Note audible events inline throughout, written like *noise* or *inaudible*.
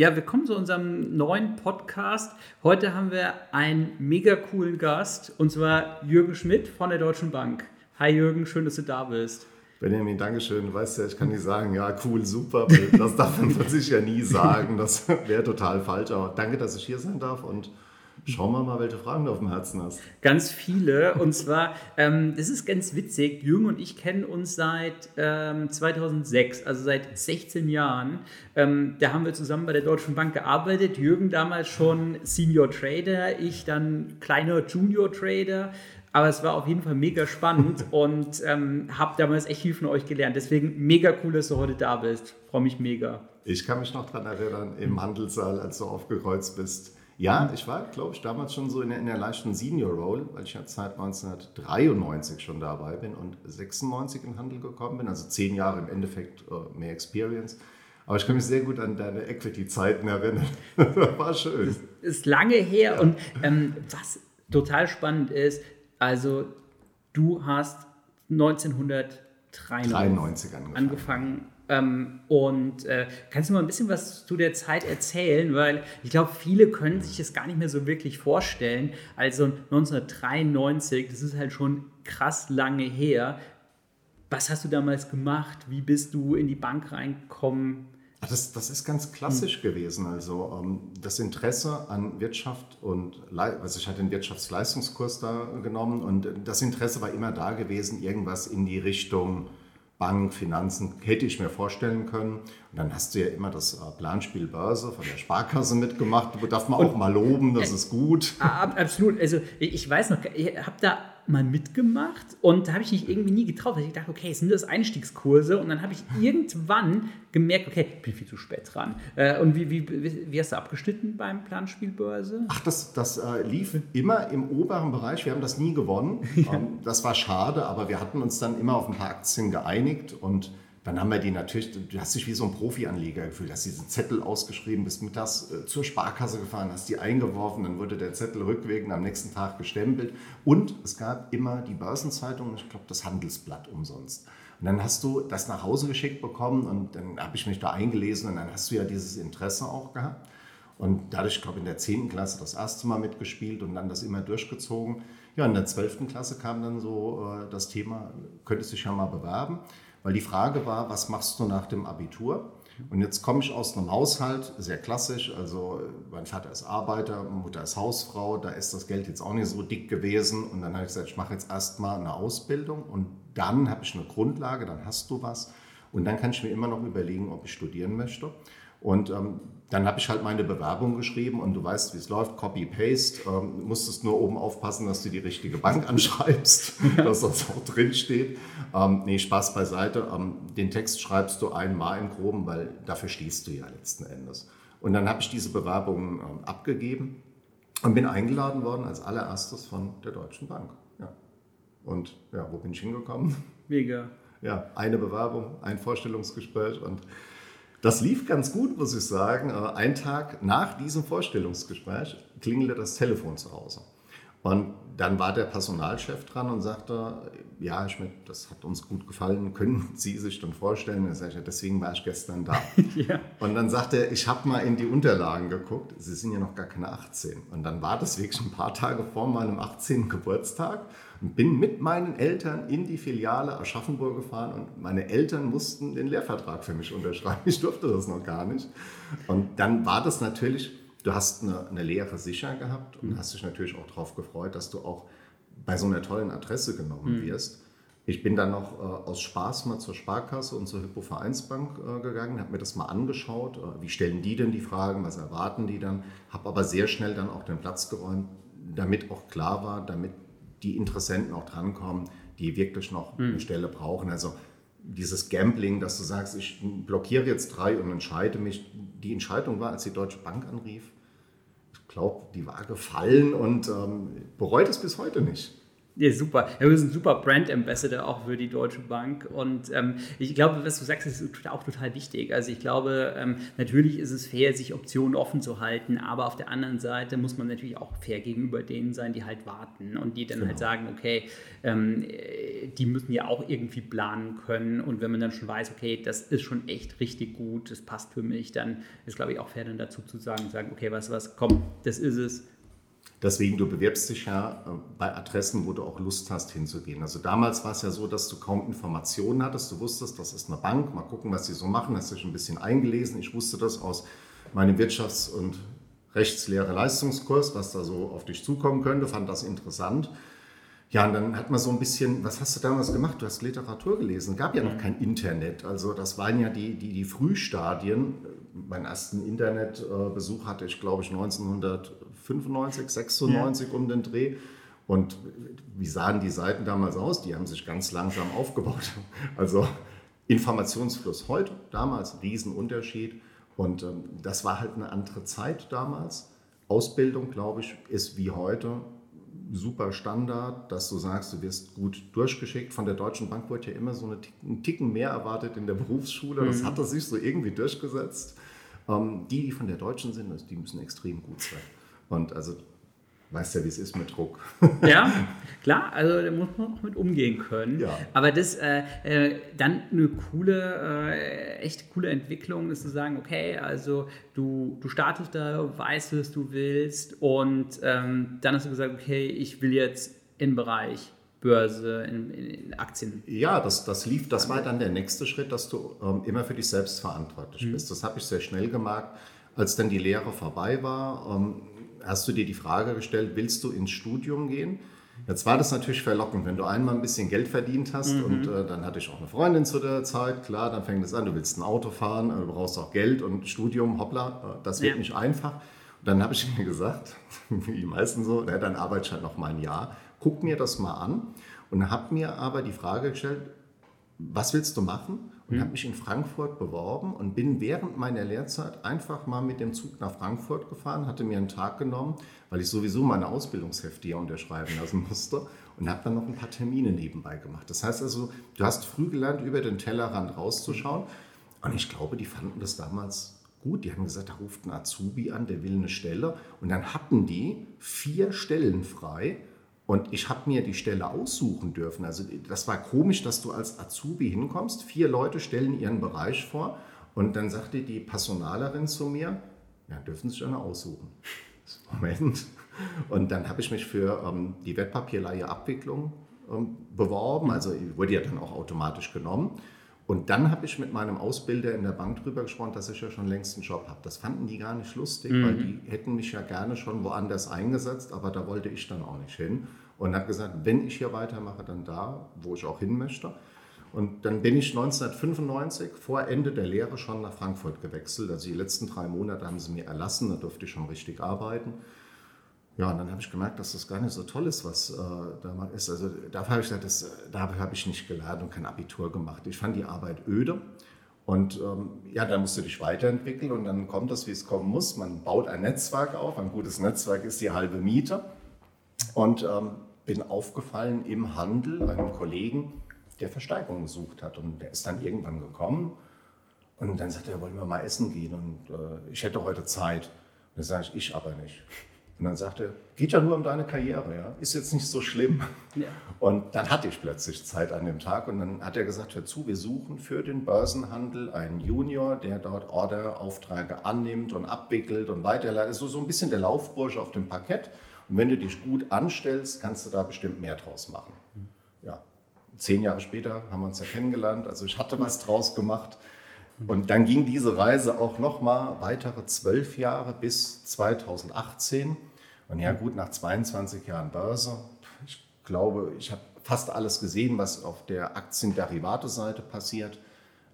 Ja, willkommen zu unserem neuen Podcast. Heute haben wir einen mega coolen Gast und zwar Jürgen Schmidt von der Deutschen Bank. Hi Jürgen, schön, dass du da bist. Benjamin, Dankeschön. Du weißt ja, ich kann nicht sagen, ja, cool, super. Das darf man sich ja nie sagen. Das wäre total falsch. Aber danke, dass ich hier sein darf und Schauen wir mal, welche Fragen du auf dem Herzen hast. Ganz viele. Und zwar, ähm, das ist ganz witzig. Jürgen und ich kennen uns seit ähm, 2006, also seit 16 Jahren. Ähm, da haben wir zusammen bei der Deutschen Bank gearbeitet. Jürgen damals schon Senior Trader, ich dann kleiner Junior Trader. Aber es war auf jeden Fall mega spannend *laughs* und ähm, habe damals echt viel von euch gelernt. Deswegen mega cool, dass du heute da bist. Freue mich mega. Ich kann mich noch daran erinnern, im Handelssaal, als du aufgekreuzt bist ja, ich war, glaube ich, damals schon so in der, in der leichten Senior-Role, weil ich ja seit 1993 schon dabei bin und 96 in den Handel gekommen bin, also zehn Jahre im Endeffekt äh, mehr Experience. Aber ich kann mich sehr gut an deine Equity-Zeiten erinnern. das *laughs* war schön. Das ist lange her ja. und ähm, was total spannend ist, also du hast 1993 angefangen. angefangen ähm, und äh, kannst du mal ein bisschen was zu der Zeit erzählen? Weil ich glaube, viele können sich das gar nicht mehr so wirklich vorstellen. Also 1993, das ist halt schon krass lange her. Was hast du damals gemacht? Wie bist du in die Bank reingekommen? Das, das ist ganz klassisch hm. gewesen. Also ähm, das Interesse an Wirtschaft und also ich hatte den Wirtschaftsleistungskurs da genommen und das Interesse war immer da gewesen, irgendwas in die Richtung Bank, Finanzen, hätte ich mir vorstellen können. Und dann hast du ja immer das äh, Planspiel Börse von der Sparkasse mitgemacht. Da darf man auch mal loben, das ist gut. Absolut. Also ich weiß noch, ich habe da mal mitgemacht und da habe ich mich irgendwie nie getraut, weil ich dachte, okay, sind das Einstiegskurse? Und dann habe ich irgendwann gemerkt, okay, ich bin viel zu spät dran. Äh, und wie, wie, wie hast du abgeschnitten beim Planspielbörse? Ach, das, das äh, lief immer im oberen Bereich. Wir haben das nie gewonnen. *laughs* Ja. Ähm, das war schade, aber wir hatten uns dann immer auf ein paar Aktien geeinigt und dann haben wir die natürlich, du hast dich wie so ein Profi-Anleger gefühlt, hast diesen Zettel ausgeschrieben, bist mittags äh, zur Sparkasse gefahren, hast die eingeworfen, dann wurde der Zettel rückwirkend am nächsten Tag gestempelt und es gab immer die Börsenzeitung, ich glaube das Handelsblatt umsonst. Und dann hast du das nach Hause geschickt bekommen und dann habe ich mich da eingelesen und dann hast du ja dieses Interesse auch gehabt. Und dadurch, ich glaube, in der 10. Klasse das erste Mal mitgespielt und dann das immer durchgezogen. Ja, in der 12. Klasse kam dann so äh, das Thema, könntest du dich ja mal bewerben. Weil die Frage war, was machst du nach dem Abitur? Und jetzt komme ich aus einem Haushalt, sehr klassisch, also mein Vater ist Arbeiter, Mutter ist Hausfrau, da ist das Geld jetzt auch nicht so dick gewesen. Und dann habe ich gesagt, ich mache jetzt erstmal eine Ausbildung und dann habe ich eine Grundlage, dann hast du was. Und dann kann ich mir immer noch überlegen, ob ich studieren möchte. Und ähm, dann habe ich halt meine Bewerbung geschrieben und du weißt, wie es läuft, Copy-Paste. Ähm, musstest nur oben aufpassen, dass du die richtige Bank *laughs* anschreibst, dass das auch drin steht. Ähm, nee, Spaß beiseite. Ähm, den Text schreibst du einmal im Groben, weil dafür stehst du ja letzten Endes. Und dann habe ich diese Bewerbung ähm, abgegeben und bin eingeladen worden als allererstes von der Deutschen Bank. Ja. Und ja, wo bin ich hingekommen? Mega. Ja, eine Bewerbung, ein Vorstellungsgespräch und das lief ganz gut, muss ich sagen. Ein Tag nach diesem Vorstellungsgespräch klingelte das Telefon zu Hause. Und dann war der Personalchef dran und sagte, ja, Schmidt, das hat uns gut gefallen, *laughs* können Sie sich dann vorstellen? Und ich, deswegen war ich gestern da. *laughs* ja. Und dann sagte er, ich habe mal in die Unterlagen geguckt, Sie sind ja noch gar keine 18. Und dann war das wirklich ein paar Tage vor meinem 18. Geburtstag und bin mit meinen Eltern in die Filiale Aschaffenburg gefahren und meine Eltern mussten den Lehrvertrag für mich unterschreiben. Ich durfte das noch gar nicht. Und dann war das natürlich, du hast eine, eine Lehre sicher gehabt und mhm. hast dich natürlich auch darauf gefreut, dass du auch bei so einer tollen Adresse genommen mhm. wirst. Ich bin dann noch äh, aus Spaß mal zur Sparkasse und zur Hypo-Vereinsbank äh, gegangen, habe mir das mal angeschaut. Äh, wie stellen die denn die Fragen, was erwarten die dann? Habe aber sehr schnell dann auch den Platz geräumt, damit auch klar war, damit die Interessenten auch drankommen, die wirklich noch mhm. eine Stelle brauchen. Also dieses Gambling, dass du sagst, ich blockiere jetzt drei und entscheide mich. Die Entscheidung war, als die Deutsche Bank anrief, ich glaube, die war gefallen und ähm, bereut es bis heute nicht. Ja, super. Ja, bist ein super Brand Ambassador auch für die Deutsche Bank. Und ähm, ich glaube, was du sagst, ist auch total wichtig. Also ich glaube, ähm, natürlich ist es fair, sich Optionen offen zu halten, aber auf der anderen Seite muss man natürlich auch fair gegenüber denen sein, die halt warten und die dann halt genau. halt sagen, okay, ähm, die müssen ja auch irgendwie planen können. Und wenn man dann schon weiß, okay, das ist schon echt richtig gut, das passt für mich, dann ist, glaube ich, auch fair dann dazu zu sagen, sagen, okay, was, was, komm, das ist es Deswegen, du bewirbst dich ja äh, bei Adressen, wo du auch Lust hast hinzugehen. Also damals war es ja so, dass du kaum Informationen hattest. Du wusstest, das ist eine Bank, mal gucken, was sie so machen. Hast dich ein bisschen eingelesen. Ich wusste das aus meinem Wirtschafts- und Rechtslehre Leistungskurs, was da so auf dich zukommen könnte, fand das interessant. Ja, und dann hat man so ein bisschen, was hast du damals gemacht? Du hast Literatur gelesen. Es gab ja noch mhm. kein Internet. Also das waren ja die, die, die Frühstadien. Meinen ersten Internetbesuch hatte ich, glaube ich, 1995, 96 ja. um den Dreh. Und wie sahen die Seiten damals aus? Die haben sich ganz langsam aufgebaut. *laughs* Also Informationsfluss heute, damals Riesenunterschied. Und ähm, das war halt eine andere Zeit damals. Ausbildung, glaube ich, ist wie heute super Standard, dass du sagst, du wirst gut durchgeschickt. Von der Deutschen Bank wurde ja immer so einen Ticken mehr erwartet in der Berufsschule. Das mhm. hat sich so irgendwie durchgesetzt. Ähm, die, die von der Deutschen sind, die müssen extrem gut sein. Und also weißt ja, wie es ist mit Druck. Ja, *laughs* klar, also da muss man auch mit umgehen können. Ja. Aber das äh, äh, dann eine coole, äh, echt coole Entwicklung ist zu sagen, okay, also du, du startest da, weißt, was du willst und ähm, dann hast du gesagt, okay, ich will jetzt im Bereich Börse, in, in, Aktien. Ja, das, das lief, das war dann der nächste Schritt, dass du ähm, immer für dich selbst verantwortlich mhm. bist. Das habe ich sehr schnell gemerkt, als dann die Lehre vorbei war. Ähm, hast du dir die Frage gestellt, willst du ins Studium gehen? Jetzt war das natürlich verlockend, wenn du einmal ein bisschen Geld verdient hast mhm. und äh, dann hatte ich auch eine Freundin zu der Zeit, klar, dann fängt es an, du willst ein Auto fahren, äh, du brauchst auch Geld und Studium, hoppla, äh, das wird ja. nicht einfach. Und dann habe ich mir gesagt, *laughs* wie die meisten so, na, dann arbeite ich halt noch mal ein Jahr, guck mir das mal an und habe mir aber die Frage gestellt, was willst du machen? Und mhm. habe mich in Frankfurt beworben und bin während meiner Lehrzeit einfach mal mit dem Zug nach Frankfurt gefahren, hatte mir einen Tag genommen, weil ich sowieso meine Ausbildungshefte hier unterschreiben lassen musste und habe dann noch ein paar Termine nebenbei gemacht. Das heißt also, du hast früh gelernt, über den Tellerrand rauszuschauen und ich glaube, die fanden das damals gut. Die haben gesagt, da ruft ein Azubi an, der will eine Stelle und dann hatten die vier Stellen frei und ich habe mir die Stelle aussuchen dürfen. Also das war komisch, dass du als Azubi hinkommst. Vier Leute stellen ihren Bereich vor und dann sagte die Personalerin zu mir, ja, dürfen Sie sich eine aussuchen. Moment. Und dann habe ich mich für ähm, die Wertpapierleihe Abwicklung ähm, beworben. Also wurde ja dann auch automatisch genommen. Und dann habe ich mit meinem Ausbilder in der Bank drüber gesprochen, dass ich ja schon längst einen Job habe. Das fanden die gar nicht lustig, mhm. weil die hätten mich ja gerne schon woanders eingesetzt, aber da wollte ich dann auch nicht hin. Und habe gesagt, wenn ich hier weitermache, dann da, wo ich auch hin möchte. Und dann bin ich 1995 vor Ende der Lehre schon nach Frankfurt gewechselt. Also die letzten drei Monate haben sie mir erlassen, da durfte ich schon richtig arbeiten. Ja, und dann habe ich gemerkt, dass das gar nicht so toll ist, was äh, da mal ist. Also dafür habe ich gesagt, das, dafür habe ich nicht gelernt und kein Abitur gemacht. Ich fand die Arbeit öde. Und ähm, ja, dann musst du dich weiterentwickeln und dann kommt das, wie es kommen muss. Man baut ein Netzwerk auf. Ein gutes Netzwerk ist die halbe Miete. Und ähm, bin aufgefallen im Handel einem Kollegen, der Versteigerung gesucht hat. Und der ist dann irgendwann gekommen. Und dann sagte er, wollen wir mal essen gehen? Und äh, ich hätte heute Zeit. Und dann sage ich, ich aber nicht. Und dann sagte er, geht ja nur um deine Karriere, ja? ist jetzt nicht so schlimm. Ja. Und dann hatte ich plötzlich Zeit an dem Tag und dann hat er gesagt, hör zu, wir suchen für den Börsenhandel einen Junior, der dort Orderaufträge annimmt und abwickelt und weiterleitet. So, so ein bisschen der Laufbursche auf dem Parkett. Und wenn du dich gut anstellst, kannst du da bestimmt mehr draus machen. Ja, zehn Jahre später haben wir uns ja kennengelernt, also ich hatte was draus gemacht. Und dann ging diese Reise auch noch mal weitere zwölf Jahre bis 2018. Und ja gut, nach 22 Jahren Börse, ich glaube, ich habe fast alles gesehen, was auf der Aktienderivate-Seite passiert,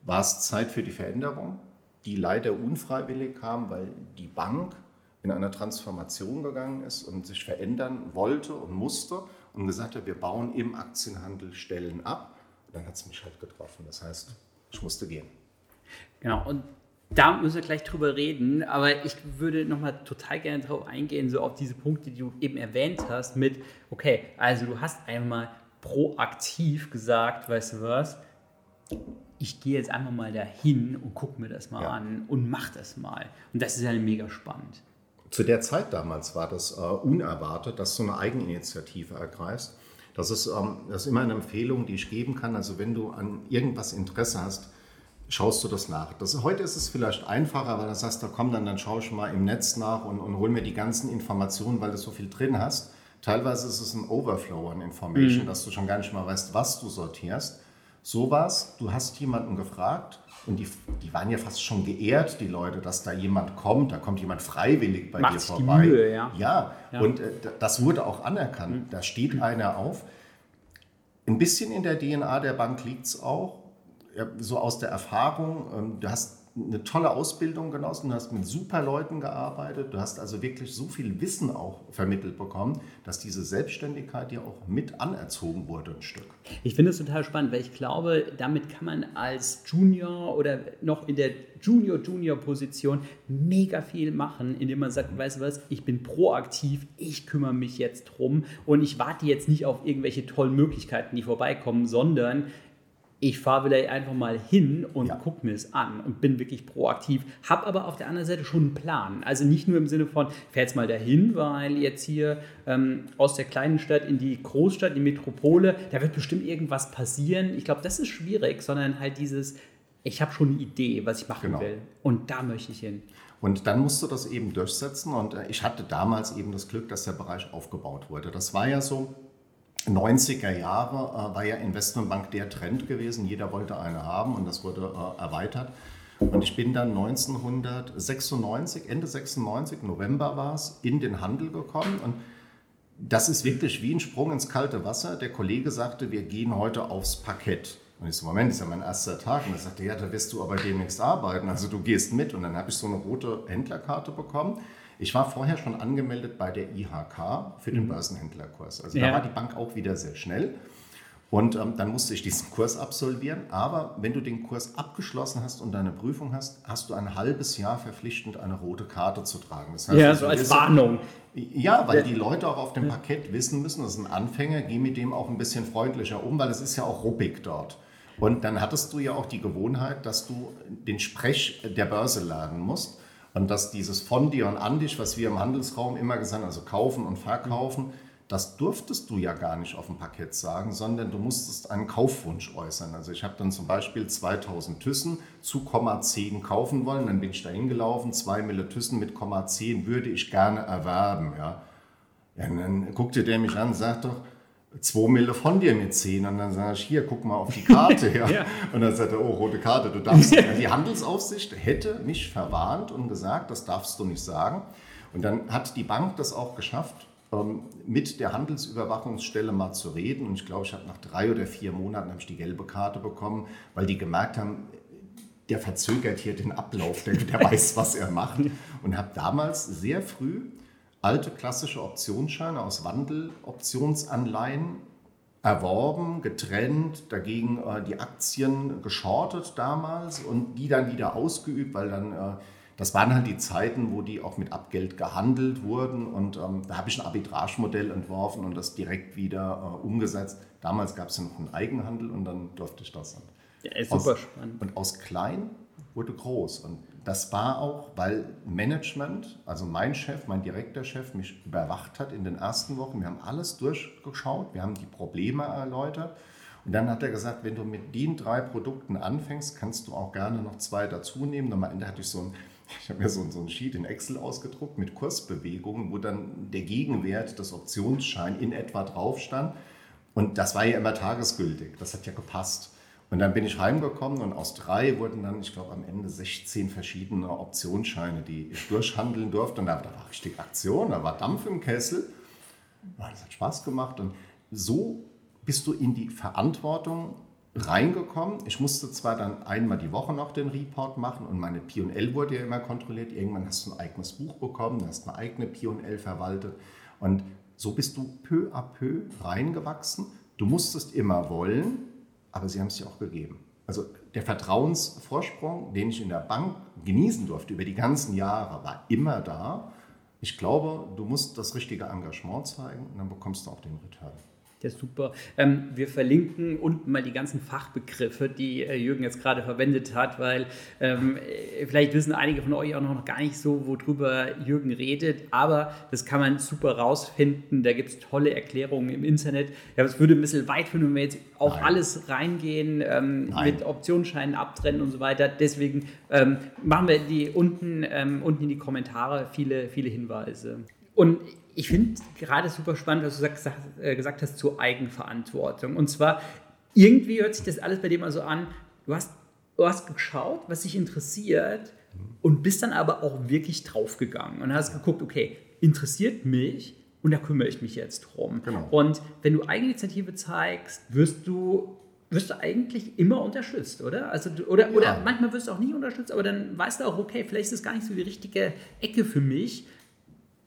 war es Zeit für die Veränderung, die leider unfreiwillig kam, weil die Bank in einer Transformation gegangen ist und sich verändern wollte und musste und gesagt hat, wir bauen im Aktienhandel Stellen ab. Und dann hat es mich halt getroffen. Das heißt, ich musste gehen. Genau, und Da müssen wir gleich drüber reden, aber ich würde nochmal total gerne darauf eingehen, so auf diese Punkte, die du eben erwähnt hast, mit, okay, also du hast einmal proaktiv gesagt, weißt du was, ich gehe jetzt einfach mal dahin und gucke mir das mal ja. an und mach das mal. Und das ist ja mega spannend. Zu der Zeit damals war das äh, unerwartet, dass du eine Eigeninitiative ergreifst. Das ist, ähm, das ist immer eine Empfehlung, die ich geben kann. Also wenn du an irgendwas Interesse hast, schaust du das nach. Das, heute ist es vielleicht einfacher, weil du sagst, da komm dann, dann schaue ich mal im Netz nach und, und hol mir die ganzen Informationen, weil du so viel drin hast. Teilweise ist es ein Overflow an Information, mhm. dass du schon gar nicht mal weißt, was du sortierst. So was, du hast jemanden gefragt und die, die waren ja fast schon geehrt, die Leute, dass da jemand kommt, da kommt jemand freiwillig bei Macht dir vorbei. Die Mühe, ja. ja. ja. und äh, das wurde auch anerkannt. Mhm. Da steht mhm. einer auf. Ein bisschen in der DNA der Bank liegt es auch so aus der Erfahrung, ähm, du hast eine tolle Ausbildung genossen, du hast mit super Leuten gearbeitet, du hast also wirklich so viel Wissen auch vermittelt bekommen, dass diese Selbstständigkeit dir auch mit anerzogen wurde ein Stück. Ich finde es total spannend, weil ich glaube, damit kann man als Junior oder noch in der Junior-Junior-Position mega viel machen, indem man sagt, weißt du was, ich bin proaktiv, ich kümmere mich jetzt drum und ich warte jetzt nicht auf irgendwelche tollen Möglichkeiten, die vorbeikommen, sondern ich fahre vielleicht einfach mal hin und ja. gucke mir es an und bin wirklich proaktiv, habe aber auf der anderen Seite schon einen Plan. Also nicht nur im Sinne von, fahr jetzt mal dahin, weil jetzt hier ähm, aus der kleinen Stadt in die Großstadt, in die Metropole, da wird bestimmt irgendwas passieren. Ich glaube, das ist schwierig, sondern halt dieses, ich habe schon eine Idee, was ich machen genau. will und da möchte ich hin. Und dann musst du das eben durchsetzen und äh, ich hatte damals eben das Glück, dass der Bereich aufgebaut wurde. Das war ja so, 90er Jahre äh, war ja Investmentbank der Trend gewesen. Jeder wollte eine haben und das wurde äh, erweitert. Und ich bin dann 1996, Ende 96, November war es, in den Handel gekommen. Und das ist wirklich wie ein Sprung ins kalte Wasser. Der Kollege sagte, wir gehen heute aufs Parkett. Und ich so, Moment, ist ja mein erster Tag. Und er sagte, ja, da wirst du aber demnächst arbeiten. Also du gehst mit. Und dann habe ich so eine rote Händlerkarte bekommen. Ich war vorher schon angemeldet bei der IHK für den mhm. Börsenhändlerkurs. Also ja. da war die Bank auch wieder sehr schnell. Und ähm, dann musste ich diesen Kurs absolvieren. Aber wenn du den Kurs abgeschlossen hast und deine Prüfung hast, hast du ein halbes Jahr verpflichtend eine rote Karte zu tragen. Das heißt, ja, so als Warnung. Ja, weil die Leute auch auf dem Parkett wissen müssen, das ist ein Anfänger, geh mit dem auch ein bisschen freundlicher um, weil es ist ja auch ruppig dort. Und dann hattest du ja auch die Gewohnheit, dass du den Sprech der Börse lernen musst. Und dass dieses von dir und an dich, was wir im Handelsraum immer gesagt haben, also kaufen und verkaufen, das durftest du ja gar nicht auf dem Parkett sagen, sondern du musstest einen Kaufwunsch äußern. Also ich habe dann zum Beispiel 2000 Thyssen zu 10 kaufen wollen, dann bin ich da hingelaufen, 2 Mille Thyssen mit 10 würde ich gerne erwerben. Ja. ja dann guckte der mich an und sagt doch, 2 Mille von dir mit 10. Und dann sage ich, hier, guck mal auf die Karte. *laughs* Ja. ja. Und dann sagt er, oh, rote Karte, du darfst nicht. *laughs* Die Handelsaufsicht hätte mich verwarnt und gesagt, das darfst du nicht sagen. Und dann hat die Bank das auch geschafft, ähm, mit der Handelsüberwachungsstelle mal zu reden. Und ich glaube, ich habe nach drei oder vier Monaten ich die gelbe Karte bekommen, weil die gemerkt haben, der verzögert hier den Ablauf, der, der *laughs* weiß, was er macht. Und habe damals sehr früh alte klassische Optionsscheine aus Wandeloptionsanleihen erworben, getrennt, dagegen äh, die Aktien geschortet damals und die dann wieder ausgeübt, weil dann, äh, das waren halt die Zeiten, wo die auch mit Abgeld gehandelt wurden und ähm, da habe ich ein Arbitragemodell entworfen und das direkt wieder äh, umgesetzt. Damals gab es ja noch einen Eigenhandel und dann durfte ich das dann. Ja, ist super aus, spannend. Und aus klein wurde groß und das war auch, weil Management, also mein Chef, mein Direktorchef, mich überwacht hat in den ersten Wochen. Wir haben alles durchgeschaut, wir haben die Probleme erläutert. Und dann hat er gesagt, wenn du mit den drei Produkten anfängst, kannst du auch gerne noch zwei dazu nehmen. Am Ende hatte ich so ein, *laughs* ich habe mir so, so ein Sheet in Excel ausgedruckt mit Kursbewegungen, wo dann der Gegenwert des Optionsscheins in etwa drauf stand. Und das war ja immer tagesgültig. Das hat ja gepasst. Und dann bin ich heimgekommen und aus drei wurden dann, ich glaube, am Ende 16 verschiedene Optionsscheine, die ich durchhandeln durfte. Und da, da war richtig Aktion, da war Dampf im Kessel. Das hat Spaß gemacht. Und so bist du in die Verantwortung reingekommen. Ich musste zwar dann einmal die Woche noch den Report machen und meine P&L wurde ja immer kontrolliert. Irgendwann hast du ein eigenes Buch bekommen, hast eine eigene P&L verwaltet. Und so bist du peu à peu reingewachsen. Du musstest immer wollen, aber sie haben es dir auch gegeben. Also der Vertrauensvorsprung, den ich in der Bank genießen durfte über die ganzen Jahre, war immer da. Ich glaube, du musst das richtige Engagement zeigen und dann bekommst du auch den Return. Ja, super. Ähm, wir verlinken unten mal die ganzen Fachbegriffe, die äh, Jürgen jetzt gerade verwendet hat, weil ähm, äh, vielleicht wissen einige von euch auch noch gar nicht so, worüber Jürgen redet, aber das kann man super rausfinden. Da gibt es tolle Erklärungen im Internet. Ja, es würde ein bisschen weit führen, wenn wir jetzt auf Nein. alles reingehen, ähm, mit Optionsscheinen abtrennen und so weiter. Deswegen ähm, machen wir die unten, ähm, unten in die Kommentare viele, viele Hinweise. Und ich finde gerade super spannend, was du gesagt, äh, gesagt hast zur Eigenverantwortung. Und zwar, irgendwie hört sich das alles bei dir mal so an, du hast, du hast geschaut, was dich interessiert und bist dann aber auch wirklich draufgegangen und hast geguckt, okay, interessiert mich und da kümmere ich mich jetzt drum. Genau. Und wenn du Eigeninitiative zeigst, wirst du wirst du eigentlich immer unterstützt, oder? Also oder, ja. oder manchmal wirst du auch nicht unterstützt, aber dann weißt du auch, okay, vielleicht ist es gar nicht so die richtige Ecke für mich.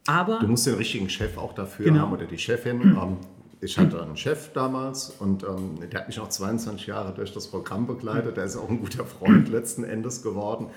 Aber du musst den richtigen Chef auch dafür genau. haben oder die Chefin. Ähm, ich hatte einen Chef damals und ähm, der hat mich auch 22 Jahre durch das Programm begleitet. Der ist auch ein guter Freund *laughs* letzten Endes geworden.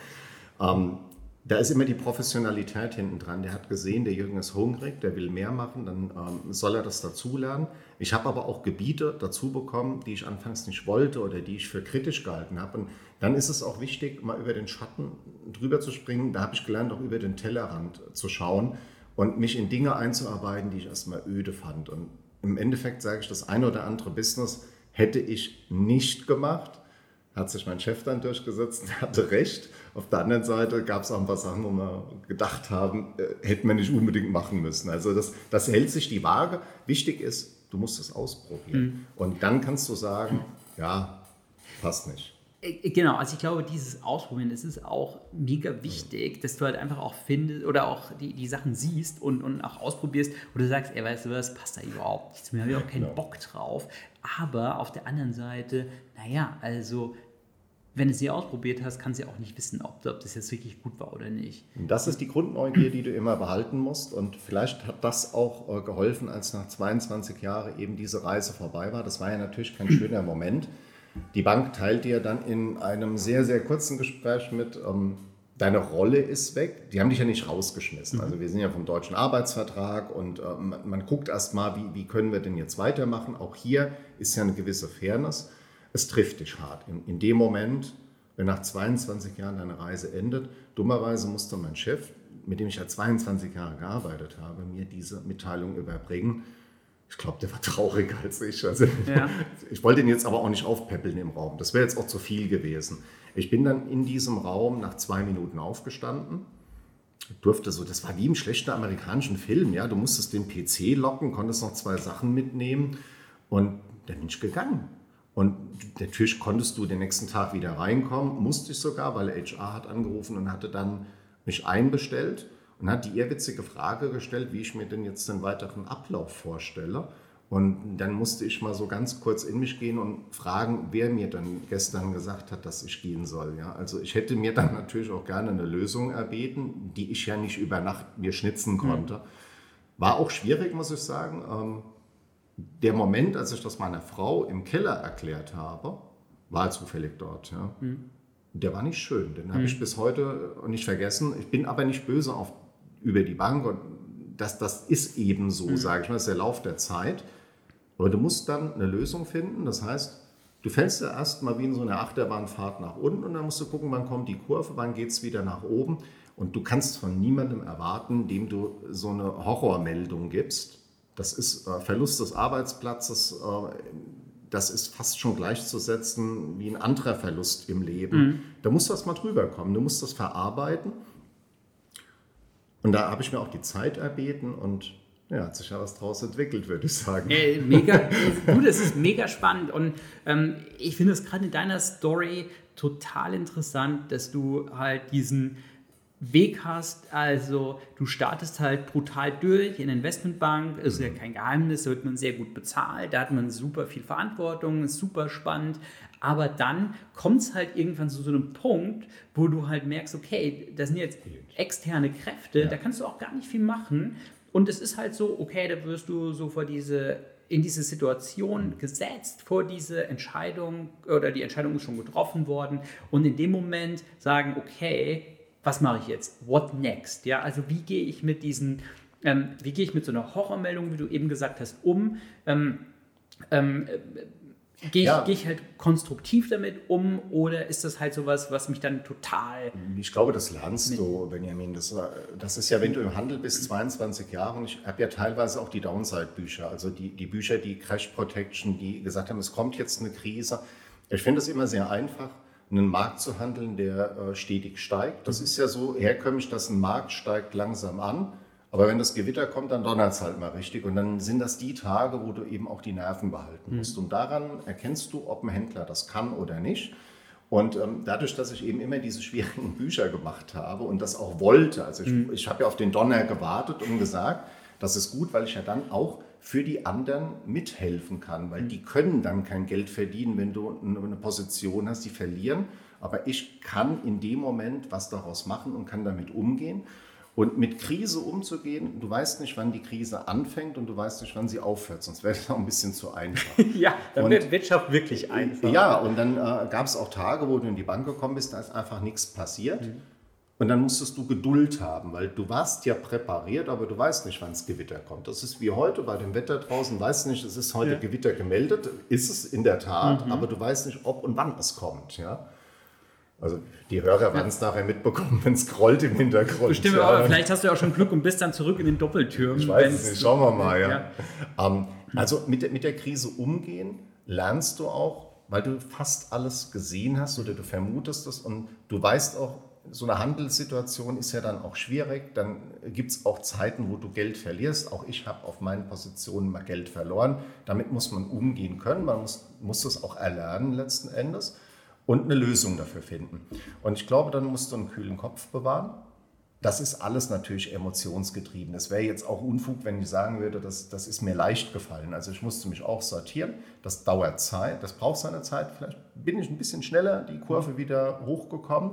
Ähm, da ist immer die Professionalität hinten dran. Der hat gesehen, der Jürgen ist hungrig, der will mehr machen, dann ähm, soll er das dazulernen. Ich habe aber auch Gebiete dazu bekommen, die ich anfangs nicht wollte oder die ich für kritisch gehalten habe. Und dann ist es auch wichtig, mal über den Schatten drüber zu springen. Da habe ich gelernt, auch über den Tellerrand zu schauen und mich in Dinge einzuarbeiten, die ich erstmal öde fand. Und im Endeffekt sage ich, das eine oder andere Business hätte ich nicht gemacht. Hat sich mein Chef dann durchgesetzt *laughs* und hatte recht. Auf der anderen Seite gab es auch ein paar Sachen, wo wir gedacht haben, äh, hätten wir nicht unbedingt machen müssen. Also das, das hält sich die Waage. Wichtig ist, du musst es ausprobieren. Mhm. Und dann kannst du sagen, ja, passt nicht. Äh, genau, also ich glaube, dieses Ausprobieren, das ist auch mega wichtig, dass du halt einfach auch findest oder auch die, die Sachen siehst und, und auch ausprobierst, wo du sagst, ey, weißt du was, passt da überhaupt nichts mehr, habe ich auch keinen genau. Bock drauf. Aber auf der anderen Seite, naja, also wenn du sie ausprobiert hast, kannst du ja auch nicht wissen, ob, ob, das jetzt wirklich gut war oder nicht. Und das ist die Grundneugier, die du immer behalten musst. Und vielleicht hat das auch äh, geholfen, als nach 22 Jahren eben diese Reise vorbei war. Das war ja natürlich kein *clears throat* schöner Moment. Die Bank teilt dir dann in einem sehr, sehr kurzen Gespräch mit, ähm, deine Rolle ist weg. Die haben dich ja nicht rausgeschmissen. Mhm. Also wir sind ja vom deutschen Arbeitsvertrag und äh, man, man, guckt erst mal, wie, wie können wir denn jetzt weitermachen. Auch hier ist ja eine gewisse Fairness. Es trifft dich hart. In, in dem Moment, wenn nach 22 Jahren deine Reise endet, dummerweise musste mein Chef, mit dem ich ja 22 Jahre gearbeitet habe, mir diese Mitteilung überbringen ich glaube, der war trauriger als ich. Also, ja. *laughs* Ich wollte ihn jetzt aber auch nicht aufpäppeln im Raum. Das wäre jetzt auch zu viel gewesen. Ich bin dann in diesem Raum nach zwei Minuten aufgestanden. Durfte so, das war wie im schlechten amerikanischen Film. Ja, du musstest den PC locken, konntest noch zwei Sachen mitnehmen und dann bin ich gegangen. Und natürlich konntest du den nächsten Tag wieder reinkommen, musste ich sogar, weil HR hat angerufen und hatte dann mich einbestellt und hat die ehrwitzige Frage gestellt, wie ich mir denn jetzt den weiteren Ablauf vorstelle. Und dann musste ich mal so ganz kurz in mich gehen und fragen, wer mir dann gestern gesagt hat, dass ich gehen soll. Ja, also ich hätte mir dann natürlich auch gerne eine Lösung erbeten, die ich ja nicht über Nacht mir schnitzen konnte. War auch schwierig, muss ich sagen. Ähm, der Moment, als ich das meiner Frau im Keller erklärt habe, war zufällig dort. Ja. Mhm. Der war nicht schön, den habe mhm. ich bis heute nicht vergessen. Ich bin aber nicht böse auf über die Bank und das, das ist eben so, mhm. sage ich mal, das ist der Lauf der Zeit. Aber du musst dann eine Lösung finden, das heißt, du fällst ja erst mal wie in so einer Achterbahnfahrt nach unten und dann musst du gucken, wann kommt die Kurve, wann geht es wieder nach oben. Und du kannst von niemandem erwarten, dem du so eine Horrormeldung gibst. Das ist äh, Verlust des Arbeitsplatzes, äh, das ist fast schon gleichzusetzen wie ein anderer Verlust im Leben. Mhm. Da musst du erst mal drüber kommen, du musst das verarbeiten. Und da habe ich mir auch die Zeit erbeten und ja, hat sich ja was draus entwickelt, würde ich sagen. Äh, mega, du, das ist mega spannend und ähm, ich finde es gerade in deiner Story total interessant, dass du halt diesen Weg hast. Also du startest halt brutal durch in Investmentbank, ist ja mhm. kein Geheimnis, da wird man sehr gut bezahlt, da hat man super viel Verantwortung, ist super spannend. Aber dann kommt es halt irgendwann zu so einem Punkt, wo du halt merkst, okay, das sind jetzt externe Kräfte, ja. da kannst du auch gar nicht viel machen. Und es ist halt so, okay, da wirst du so vor diese in diese Situation gesetzt vor diese Entscheidung oder die Entscheidung ist schon getroffen worden und in dem Moment sagen, okay, was mache ich jetzt? What next? Ja, also wie gehe ich mit diesen, ähm, wie gehe ich mit so einer Horrormeldung, wie du eben gesagt hast, um? Ähm, ähm, Gehe ich, ja. geh ich, halt konstruktiv damit um oder ist das halt sowas, was mich dann total. Ich glaube, das lernst du, Benjamin. Das, das ist ja, wenn du im Handel bist, 22 Jahre und ich habe ja teilweise auch die Downside-Bücher, also die, die Bücher, die Crash Protection, die gesagt haben, es kommt jetzt eine Krise. Ich finde es immer sehr einfach, einen Markt zu handeln, der äh, stetig steigt. Das mhm. ist ja so herkömmlich, dass ein Markt steigt langsam an aber wenn das Gewitter kommt, dann donnert es halt mal richtig. Und dann sind das die Tage, wo du eben auch die Nerven behalten musst. Mhm. Und daran erkennst du, ob ein Händler das kann oder nicht. Und ähm, dadurch, dass ich eben immer diese schwierigen *laughs* Bücher gemacht habe und das auch wollte, also ich, mhm. ich habe ja auf den Donner gewartet und gesagt, das ist gut, weil ich ja dann auch für die anderen mithelfen kann, weil mhm. die können dann kein Geld verdienen, wenn du eine Position hast, die verlieren. Aber ich kann in dem Moment was daraus machen und kann damit umgehen. Und mit Krise umzugehen, du weißt nicht, wann die Krise anfängt und du weißt nicht, wann sie aufhört, sonst wäre das auch ein bisschen zu einfach. *laughs* ja, dann wird Wirtschaft wirklich einfach. Ja, und dann äh, gab es auch Tage, wo du in die Bank gekommen bist, da ist einfach nichts passiert. Mhm. Und dann musstest du Geduld haben, weil du warst ja präpariert, aber du weißt nicht, wann das Gewitter kommt. Das ist wie heute bei dem Wetter draußen, weißt nicht, es ist heute ja. Gewitter gemeldet, ist es in der Tat, mhm. aber du weißt nicht, ob und wann es kommt. Ja? Also die Hörer werden es nachher mitbekommen, wenn es grollt im Hintergrund. Bestimmt, ja. aber vielleicht hast du ja auch schon Glück und bist dann zurück in den Doppeltürmen. Ich weiß es nicht, schauen wir mal. Ja. ja. Ähm, also mit der, mit der Krise umgehen lernst du auch, weil du fast alles gesehen hast oder du vermutest es und du weißt auch, so eine Handelssituation ist ja dann auch schwierig. Dann gibt es auch Zeiten, wo du Geld verlierst. Auch ich habe auf meinen Positionen mal Geld verloren. Damit muss man umgehen können. Man muss, muss das auch erlernen letzten Endes und eine Lösung dafür finden. Und ich glaube, dann musst du einen kühlen Kopf bewahren. Das ist alles natürlich emotionsgetrieben. Es wäre jetzt auch Unfug, wenn ich sagen würde, das, das ist mir leicht gefallen. Also ich musste mich auch sortieren. Das dauert Zeit, das braucht seine Zeit. Vielleicht bin ich ein bisschen schneller die Kurve wieder hochgekommen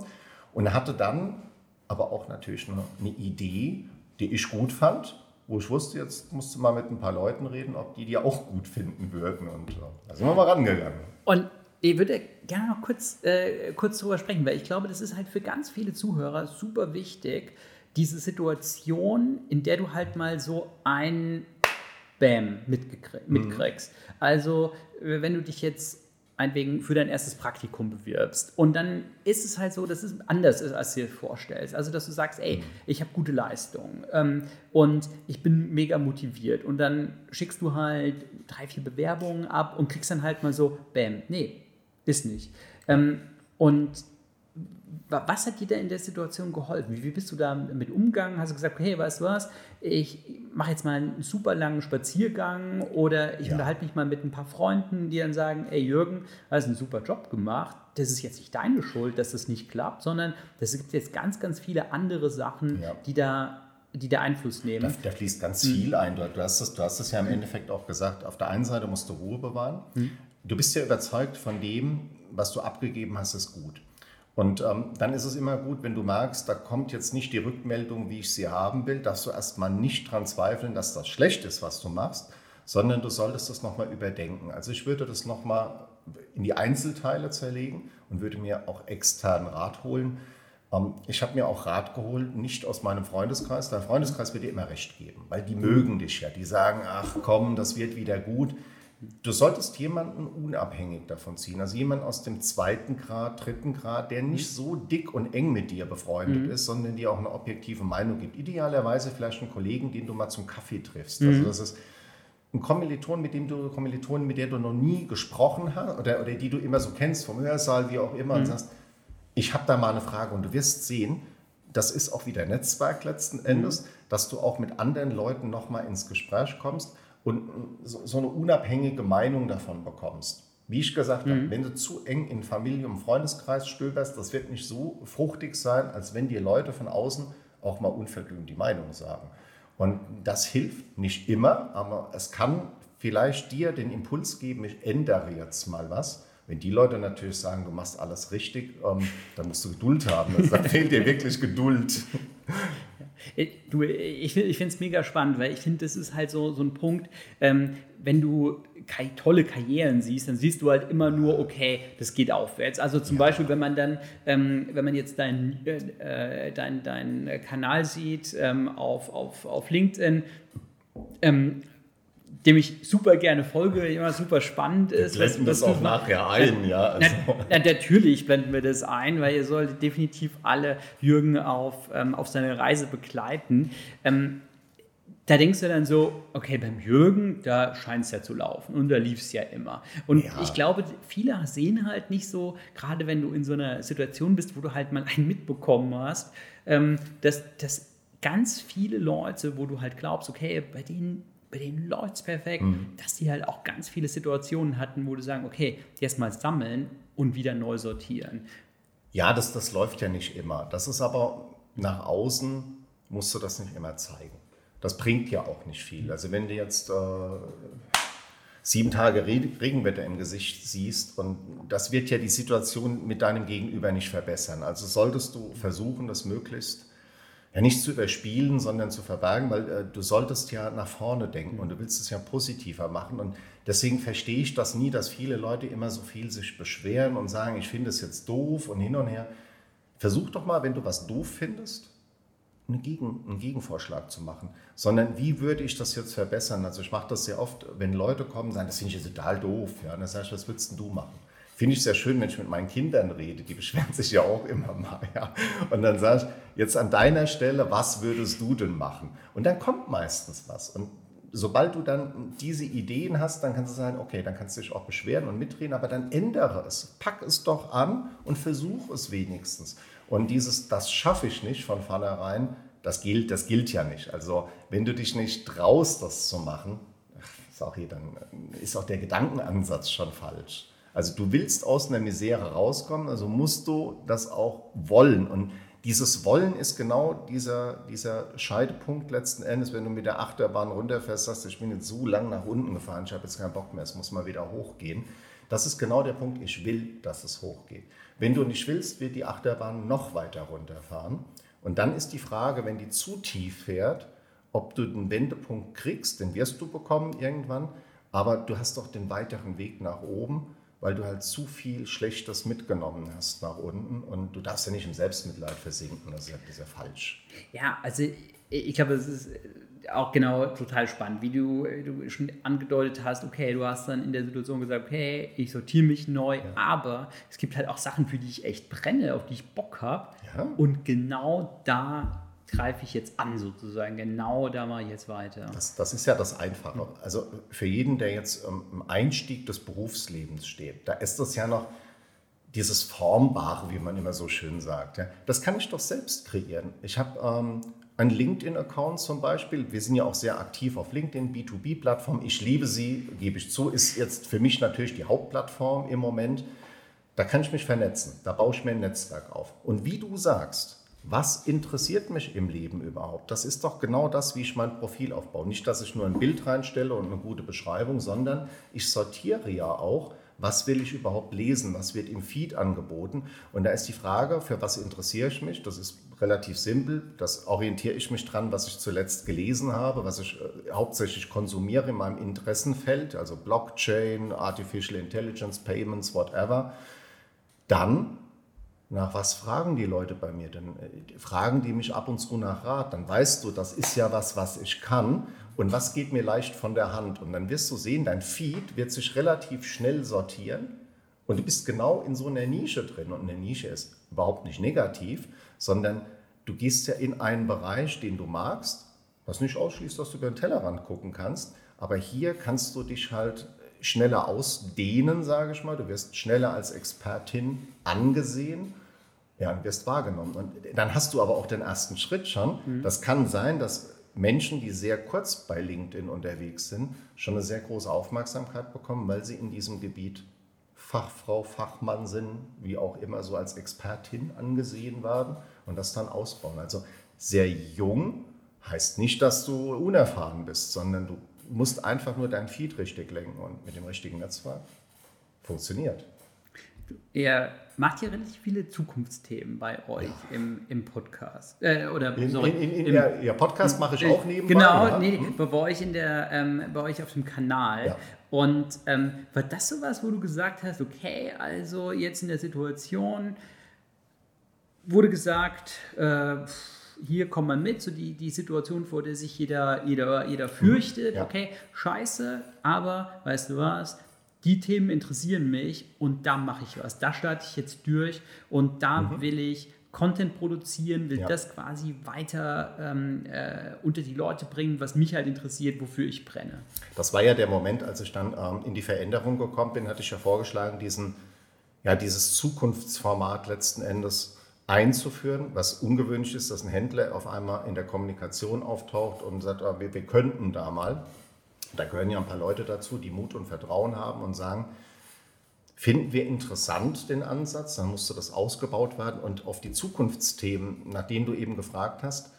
und hatte dann aber auch natürlich eine, eine Idee, die ich gut fand, wo ich wusste, jetzt musste mal mit ein paar Leuten reden, ob die die auch gut finden würden. Und da sind wir mal rangegangen. Und ich würde gerne noch kurz, äh, kurz drüber sprechen, weil ich glaube, das ist halt für ganz viele Zuhörer super wichtig, diese Situation, in der du halt mal so ein Bam mitkriegst. Mhm. Also, wenn du dich jetzt einwegen für dein erstes Praktikum bewirbst. Und dann ist es halt so, dass es anders ist, als du dir vorstellst. Also, dass du sagst, ey, mhm. ich habe gute Leistung ähm, und ich bin mega motiviert. Und dann schickst du halt drei, vier Bewerbungen ab und kriegst dann halt mal so, bam, nee, ist nicht. Ähm, und was hat dir da in der Situation geholfen? Wie, bist du da mit umgegangen? Hast du gesagt, hey, weißt du was, ich mache jetzt mal einen super langen Spaziergang oder ich ja. unterhalte mich mal mit ein paar Freunden, die dann sagen, ey Jürgen, du hast einen super Job gemacht. Das ist jetzt nicht deine Schuld, dass das nicht klappt, sondern es gibt jetzt ganz, ganz viele andere Sachen, ja. die da die da Einfluss nehmen. Da, da fließt ganz mhm. viel ein. Du hast, es, du hast es ja im Endeffekt auch gesagt. Auf der einen Seite musst du Ruhe bewahren. Mhm. Du bist ja überzeugt von dem, was du abgegeben hast, ist gut. Und ähm, dann ist es immer gut, wenn du merkst, da kommt jetzt nicht die Rückmeldung, wie ich sie haben will, dass du erstmal nicht dran zweifeln, dass das schlecht ist, was du machst, sondern du solltest das nochmal überdenken. Also ich würde das nochmal in die Einzelteile zerlegen und würde mir auch externen Rat holen. Ähm, ich habe mir auch Rat geholt, nicht aus meinem Freundeskreis. Dein Freundeskreis wird dir immer recht geben, weil die mögen dich ja. Die sagen, ach komm, das wird wieder gut. Du solltest jemanden unabhängig davon ziehen, also jemanden aus dem zweiten Grad, dritten Grad, der nicht so dick und eng mit dir befreundet mhm. ist, sondern dir auch eine objektive Meinung gibt. Idealerweise vielleicht einen Kollegen, den du mal zum Kaffee triffst. Also mhm. Also das ist ein Kommiliton, mit dem du Kommilitonen, mit der du noch nie gesprochen hast oder, oder die du immer so kennst vom Hörsaal, wie auch immer, mhm. und sagst, ich habe da mal eine Frage und du wirst sehen, das ist auch wieder Netzwerk letzten Endes, mhm. dass du auch mit anderen Leuten nochmal ins Gespräch kommst und so eine unabhängige Meinung davon bekommst. Wie ich gesagt mhm. habe, wenn du zu eng in Familie und Freundeskreis stöberst, das wird nicht so fruchtig sein, als wenn dir Leute von außen auch mal unverblümt die Meinung sagen. Und das hilft nicht immer, aber es kann vielleicht dir den Impuls geben, ich ändere jetzt mal was. Wenn die Leute natürlich sagen, du machst alles richtig, ähm, dann musst du Geduld haben. Also, dann *laughs* fehlt dir wirklich Geduld. Du, ich, ich finde es mega spannend, weil ich finde, das ist halt so, so ein Punkt, ähm, wenn du tolle Karrieren siehst, dann siehst du halt immer nur, okay, das geht aufwärts. Also zum ja. Beispiel, wenn man dann, ähm, wenn man jetzt deinen äh, dein, dein Kanal sieht ähm, auf, auf, auf LinkedIn, ähm, dem ich super gerne folge, immer super spannend ist. Wir blenden was, was das auch nachher ein, ja. Also. Na, natürlich blenden wir das ein, weil ihr solltet definitiv alle Jürgen auf, ähm, auf seine Reise begleiten. Ähm, da denkst du dann so, okay, beim Jürgen, da scheint es ja zu laufen und da lief es ja immer. Und ja. ich glaube, viele sehen halt nicht so, gerade wenn du in so einer Situation bist, wo du halt mal einen mitbekommen hast, ähm, dass, dass ganz viele Leute, wo du halt glaubst, okay, bei denen bei denen läuft es perfekt, mhm. dass die halt auch ganz viele Situationen hatten, wo du sagen, okay, erstmal sammeln und wieder neu sortieren. Ja, das, das läuft ja nicht immer. Das ist aber nach außen, musst du das nicht immer zeigen. Das bringt ja auch nicht viel. Also wenn du jetzt äh, sieben Tage Regenwetter im Gesicht siehst und das wird ja die Situation mit deinem Gegenüber nicht verbessern. Also solltest du versuchen, das möglichst ja nicht zu überspielen, sondern zu verbergen, weil äh, du solltest ja nach vorne denken und du willst es ja positiver machen. Und deswegen verstehe ich das nie, dass viele Leute immer so viel sich beschweren und sagen, ich finde es jetzt doof und hin und her. Versuch doch mal, wenn du was doof findest, einen, Gegen, einen Gegenvorschlag zu machen, sondern wie würde ich das jetzt verbessern? Also ich mache das sehr oft, wenn Leute kommen und sagen, das finde ich total doof. Ja, und dann sage ich, was würdest du machen? Finde ich sehr schön, wenn ich mit meinen Kindern rede. Die beschweren *laughs* sich ja auch immer mal. Ja. Und dann sage ich, jetzt an deiner Stelle, was würdest du denn machen? Und dann kommt meistens was. Und sobald du dann diese Ideen hast, dann kannst du sagen, okay, dann kannst du dich auch beschweren und mitreden, aber dann ändere es. Pack es doch an und versuch es wenigstens. Und dieses, das schaffe ich nicht von vornherein, das gilt, das gilt ja nicht. Also wenn du dich nicht traust, das zu machen, ist dann, ist auch der Gedankenansatz schon falsch. Also du willst aus einer Misere rauskommen, also musst du das auch wollen. Und dieses Wollen ist genau dieser, dieser Scheidepunkt letzten Endes, wenn du mit der Achterbahn runterfährst, sagst, ich bin jetzt so lang nach unten gefahren, ich habe jetzt keinen Bock mehr, es muss mal wieder hochgehen. Das ist genau der Punkt, ich will, dass es hochgeht. Wenn du nicht willst, wird die Achterbahn noch weiter runterfahren. Und dann ist die Frage, wenn die zu tief fährt, ob du den Wendepunkt kriegst, den wirst du bekommen irgendwann, aber du hast doch den weiteren Weg nach oben weil du halt zu viel Schlechtes mitgenommen hast nach unten und du darfst ja nicht im Selbstmitleid versinken, das ist ja, das ist ja falsch. Ja, also ich glaube, es ist auch genau total spannend, wie du, du schon angedeutet hast, okay, du hast dann in der Situation gesagt, okay, ich sortiere mich neu, ja. aber es gibt halt auch Sachen, für die ich echt brenne, auf die ich Bock habe ja. und genau da greife ich jetzt an, sozusagen. Genau da mache ich jetzt weiter. Das, das ist ja das Einfache. Also für jeden, der jetzt im Einstieg des Berufslebens steht, da ist das ja noch dieses Formbare, wie man immer so schön sagt. Das kann ich doch selbst kreieren. Ich habe ähm, einen LinkedIn-Account zum Beispiel. Wir sind ja auch sehr aktiv auf LinkedIn, B2B-Plattform. Ich liebe sie, gebe ich zu, ist jetzt für mich natürlich die Hauptplattform im Moment. Da kann ich mich vernetzen, da baue ich mir ein Netzwerk auf. Und wie du sagst, was interessiert mich im Leben überhaupt? Das ist doch genau das, wie ich mein Profil aufbaue. Nicht, dass ich nur ein Bild reinstelle und eine gute Beschreibung, sondern ich sortiere ja auch, was will ich überhaupt lesen, was wird im Feed angeboten. Und da ist die Frage, für was interessiere ich mich? Das ist relativ simpel. Das orientiere ich mich dran, was ich zuletzt gelesen habe, was ich äh, hauptsächlich konsumiere in meinem Interessenfeld, also Blockchain, Artificial Intelligence, Payments, whatever. Dann nach was fragen die Leute bei mir denn? Äh, fragen die mich ab und zu nach Rat? Dann weißt du, das ist ja was, was ich kann und was geht mir leicht von der Hand. Und dann wirst du sehen, dein Feed wird sich relativ schnell sortieren und du bist genau in so einer Nische drin. Und eine Nische ist überhaupt nicht negativ, sondern du gehst ja in einen Bereich, den du magst, was nicht ausschließt, dass du über den Tellerrand gucken kannst. Aber hier kannst du dich halt schneller ausdehnen, sage ich mal. Du wirst schneller als Expertin angesehen ja, und wirst wahrgenommen. Und dann hast du aber auch den ersten Schritt schon. Mhm. Das kann sein, dass Menschen, die sehr kurz bei LinkedIn unterwegs sind, schon eine sehr große Aufmerksamkeit bekommen, weil sie in diesem Gebiet Fachfrau, Fachmann sind, wie auch immer so als Expertin angesehen werden und das dann ausbauen. Also sehr jung heißt nicht, dass du unerfahren bist, sondern du musst einfach nur dein Feed richtig lenken und mit dem richtigen Netzwerk funktioniert. Ihr macht ja relativ viele Zukunftsthemen bei euch ja. im, im Podcast. Äh, oder, in, sorry, in, in, im, ja, ja, Podcast mache ich auch nebenbei. Genau, ja. nee, hm. bei euch in der, ähm, bei euch auf dem Kanal. Ja. Und ähm, war das sowas, wo du gesagt hast, okay, also jetzt in der Situation wurde gesagt, äh, hier kommt man mit, so die, die Situation, vor der sich jeder, jeder, jeder fürchtet, ja. okay, scheiße, aber weißt du was, die Themen interessieren mich und da mache ich was. Da starte ich jetzt durch und da mhm. will ich Content produzieren, will ja. das quasi weiter ähm, äh, unter die Leute bringen, was mich halt interessiert, wofür ich brenne. Das war ja der Moment, als ich dann ähm, in die Veränderung gekommen bin, hatte ich ja vorgeschlagen, diesen, ja, dieses Zukunftsformat letzten Endes einzuführen, was ungewöhnlich ist, dass ein Händler auf einmal in der Kommunikation auftaucht und sagt, ah, wir, wir könnten da mal. Da gehören ja ein paar Leute dazu, die Mut und Vertrauen haben und sagen, finden wir interessant den Ansatz, dann musste das ausgebaut werden und auf die Zukunftsthemen, nach denen du eben gefragt hast,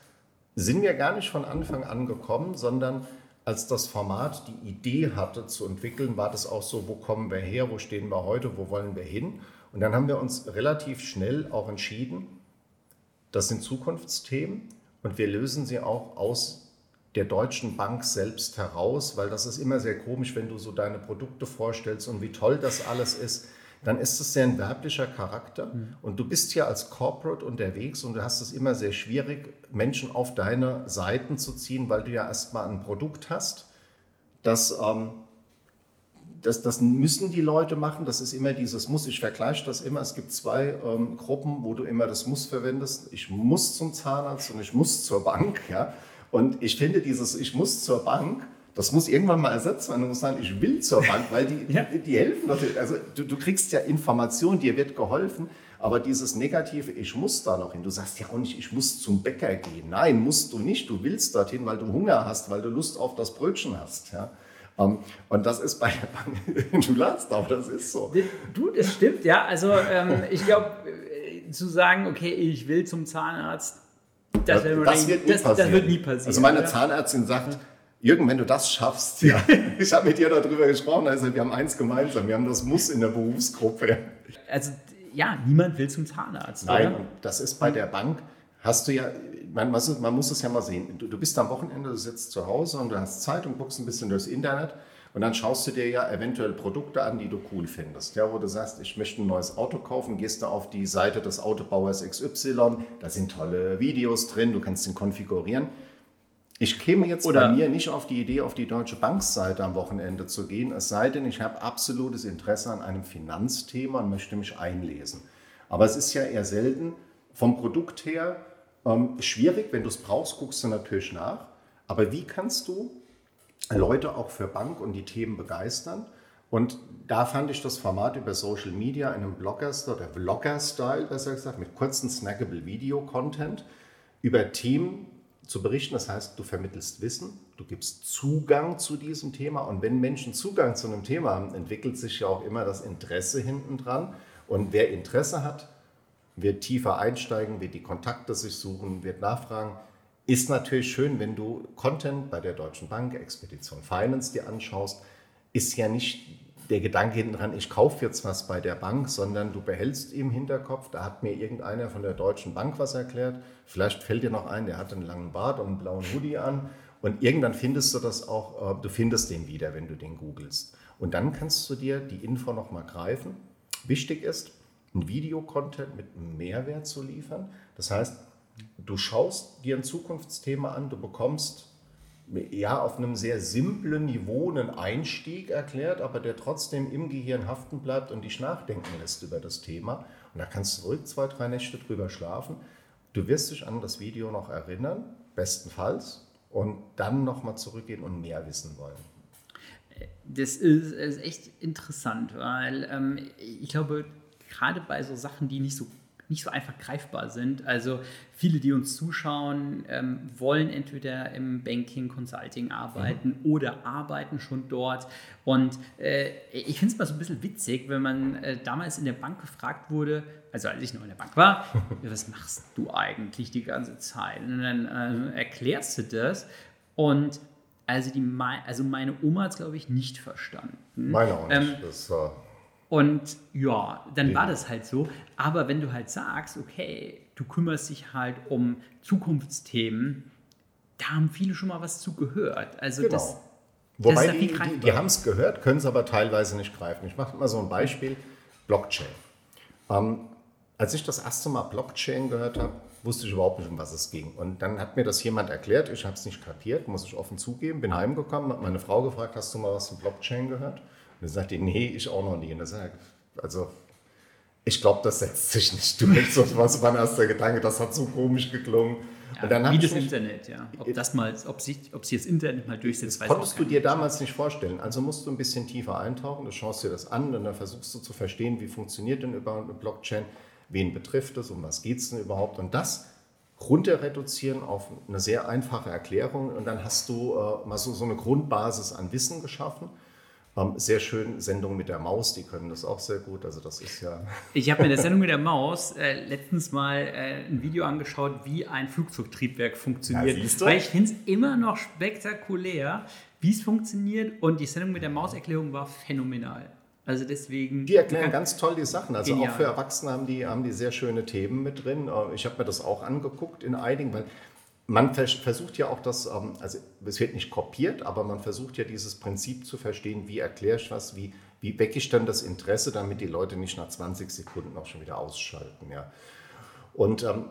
sind wir gar nicht von Anfang an gekommen, sondern als das Format die Idee hatte zu entwickeln, war das auch so, wo kommen wir her, wo stehen wir heute, wo wollen wir hin? Und dann haben wir uns relativ schnell auch entschieden, das sind Zukunftsthemen und wir lösen sie auch aus der Deutschen Bank selbst heraus, weil das ist immer sehr komisch, wenn du so deine Produkte vorstellst und wie toll das alles ist. Dann ist es sehr ein werblicher Charakter mhm. und du bist hier als Corporate unterwegs und du hast es immer sehr schwierig, Menschen auf deine Seiten zu ziehen, weil du ja erstmal ein Produkt hast, das ähm, das, das müssen die Leute machen. Das ist immer dieses Muss. Ich vergleiche das immer. Es gibt zwei ähm, Gruppen, wo du immer das Muss verwendest. Ich muss zum Zahnarzt und ich muss zur Bank. Ja? Und ich finde dieses Ich muss zur Bank, das muss irgendwann mal ersetzt werden. Du musst sagen, ich will zur Bank, weil die, ja. die, die, helfen. Also du, du kriegst ja Informationen, dir wird geholfen. Aber dieses Negative, ich muss da noch hin. Du sagst ja auch nicht, ich muss zum Bäcker gehen. Nein, musst du nicht. Du willst dorthin, weil du Hunger hast, weil du Lust auf das Brötchen hast. Ja? Um, ähm, und das ist bei der Bank, *laughs* du lachst, aber das ist so. Du, das stimmt, ja. Also ähm, ich glaube, äh, zu sagen, okay, ich will zum Zahnarzt, das, das, das, wird, nie das, das wird nie passieren. Also meine Zahnärztin sagt, Jürgen, wenn du das schaffst, ja. *laughs* ich habe mit dir darüber gesprochen, also wir haben eins gemeinsam, wir haben das Muss in der Berufsgruppe. Also ja, niemand will zum Zahnarzt. Nein, oder? das ist bei der Bank, hast du ja, man, man muss es ja mal sehen. Du, du, bist am Wochenende, du sitzt zu Hause und du hast Zeit und guckst ein bisschen durchs Internet und dann schaust du dir ja eventuell Produkte an, die du cool findest. Ja, wo du sagst, ich möchte ein neues Auto kaufen, gehst du auf die Seite des Autobauers XY, da sind tolle Videos drin, du kannst ihn konfigurieren. Ich käme jetzt Oder bei mir nicht auf die Idee, auf die Deutsche Bank-Seite am Wochenende zu gehen, es sei denn, ich habe absolutes Interesse an einem Finanzthema und möchte mich einlesen. Aber es ist ja eher selten vom Produkt her ähm, schwierig, wenn du es brauchst, guckst du natürlich nach. Aber wie kannst du Leute auch für Bank und die Themen begeistern? Und da fand ich das Format über Social Media in einem Blogger-Style, oder Vlogger-Style besser gesagt, mit kurzen snackable Video-Content über Themen zu berichten. Das heißt, du vermittelst Wissen, du gibst Zugang zu diesem Thema. Und wenn Menschen Zugang zu einem Thema haben, entwickelt sich ja auch immer das Interesse hinten dran. Und wer Interesse hat, wird tiefer einsteigen, wird die Kontakte sich suchen, wird nachfragen. Ist natürlich schön, wenn du Content bei der Deutschen Bank, Expedition Finance dir anschaust, ist ja nicht der Gedanke hinten dran, ich kaufe jetzt was bei der Bank, sondern du behältst im Hinterkopf, da hat mir irgendeiner von der Deutschen Bank was erklärt. Vielleicht fällt dir noch ein, der hat einen langen Bart und einen blauen Hoodie an. Und irgendwann findest du das auch, äh, du findest den wieder, wenn du den googelst. Und dann kannst du dir die Info nochmal greifen. Wichtig ist, einen Videocontent mit Mehrwert zu liefern. Das heißt, du schaust dir ein Zukunftsthema an, du bekommst ja auf einem sehr simplen Niveau einen Einstieg erklärt, aber der trotzdem im Gehirn haften bleibt und dich nachdenken lässt über das Thema. Und da kannst du ruhig zwei, drei Nächte drüber schlafen. Du wirst dich an das Video noch erinnern, bestenfalls, und dann nochmal zurückgehen und mehr wissen wollen. Das ist, ist echt interessant, weil ähm, ich glaube, gerade bei so Sachen, die nicht so nicht so einfach greifbar sind. Also viele, die uns zuschauen, ähm, wollen entweder im Banking, Consulting arbeiten mhm. oder arbeiten schon dort. Und äh, ich finde es mal so ein bisschen witzig, wenn man äh, damals in der Bank gefragt wurde, also als ich noch in der Bank war, *laughs* was machst du eigentlich die ganze Zeit? Und dann äh, erklärst du das und also, die, also meine Oma hat es, glaube ich, nicht verstanden. Meine auch nicht. Ähm, das war Und ja, dann war das halt so. Aber wenn du halt sagst, okay, du kümmerst dich halt um Zukunftsthemen, da haben viele schon mal was zu gehört. Also Genau. das, Wobei das ist die, ja die, die haben es gehört, können es aber teilweise nicht greifen. Ich mache mal so ein Beispiel: Blockchain. Ähm, als ich das erste Mal Blockchain gehört habe, wusste ich überhaupt nicht, um was es ging. Und dann hat mir das jemand erklärt, ich habe es nicht kapiert, muss ich offen zugeben. Bin heimgekommen, habe meine Frau gefragt, hast du mal was von Blockchain gehört? Und dann sagte die, nee, ich auch noch nie. Und dann sag ich, also ich glaube, das setzt sich nicht durch. So war mein erster Gedanke, das hat so komisch geklungen. ja, und dann hab wie das mich- Internet, ja. Ob das mal, ob sich, ob sich das Internet mal durchsetzt, weiß Konntest du dir damals nicht vorstellen. Also musst du ein bisschen tiefer eintauchen, du schaust dir das an und dann versuchst du zu verstehen, wie funktioniert denn überhaupt eine Blockchain, wen betrifft es, um was geht es denn überhaupt und das runter reduzieren auf eine sehr einfache Erklärung und dann hast du äh, mal so, so eine Grundbasis an Wissen geschaffen. Sehr schön Sendung mit der Maus, die können das auch sehr gut. Also das ist ja *laughs* Ich habe mir in der Sendung mit der Maus äh, letztens mal äh, ein Video angeschaut, wie ein Flugzeugtriebwerk funktioniert. Ja, siehst du? Weil ich finde es immer noch spektakulär, wie es funktioniert. Und die Sendung mit der Maus-Erklärung war phänomenal. Also deswegen. Die erklären ganz toll die Sachen. Also Genial. auch für Erwachsene haben die, haben die sehr schöne Themen mit drin. Äh, Ich habe mir das auch angeguckt in einigen, weil man vers versucht ja auch das, ähm, also es wird nicht kopiert, aber man versucht ja dieses Prinzip zu verstehen, wie erkläre ich was, wie, wie wecke ich dann das Interesse, damit die Leute nicht nach 20 Sekunden auch schon wieder ausschalten. Ja. Und ähm,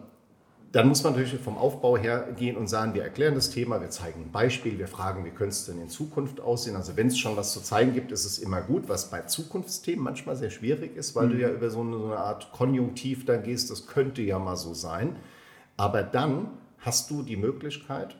dann muss man natürlich vom Aufbau her gehen und sagen, wir erklären das Thema, wir zeigen ein Beispiel, wir fragen, wie könnte es denn in Zukunft aussehen. Also wenn es schon was zu zeigen gibt, ist es immer gut, was bei Zukunftsthemen manchmal sehr schwierig ist, weil du ja über so eine, so eine Art Konjunktiv da gehst, das könnte ja mal so sein. Aber dann hast du die Möglichkeit,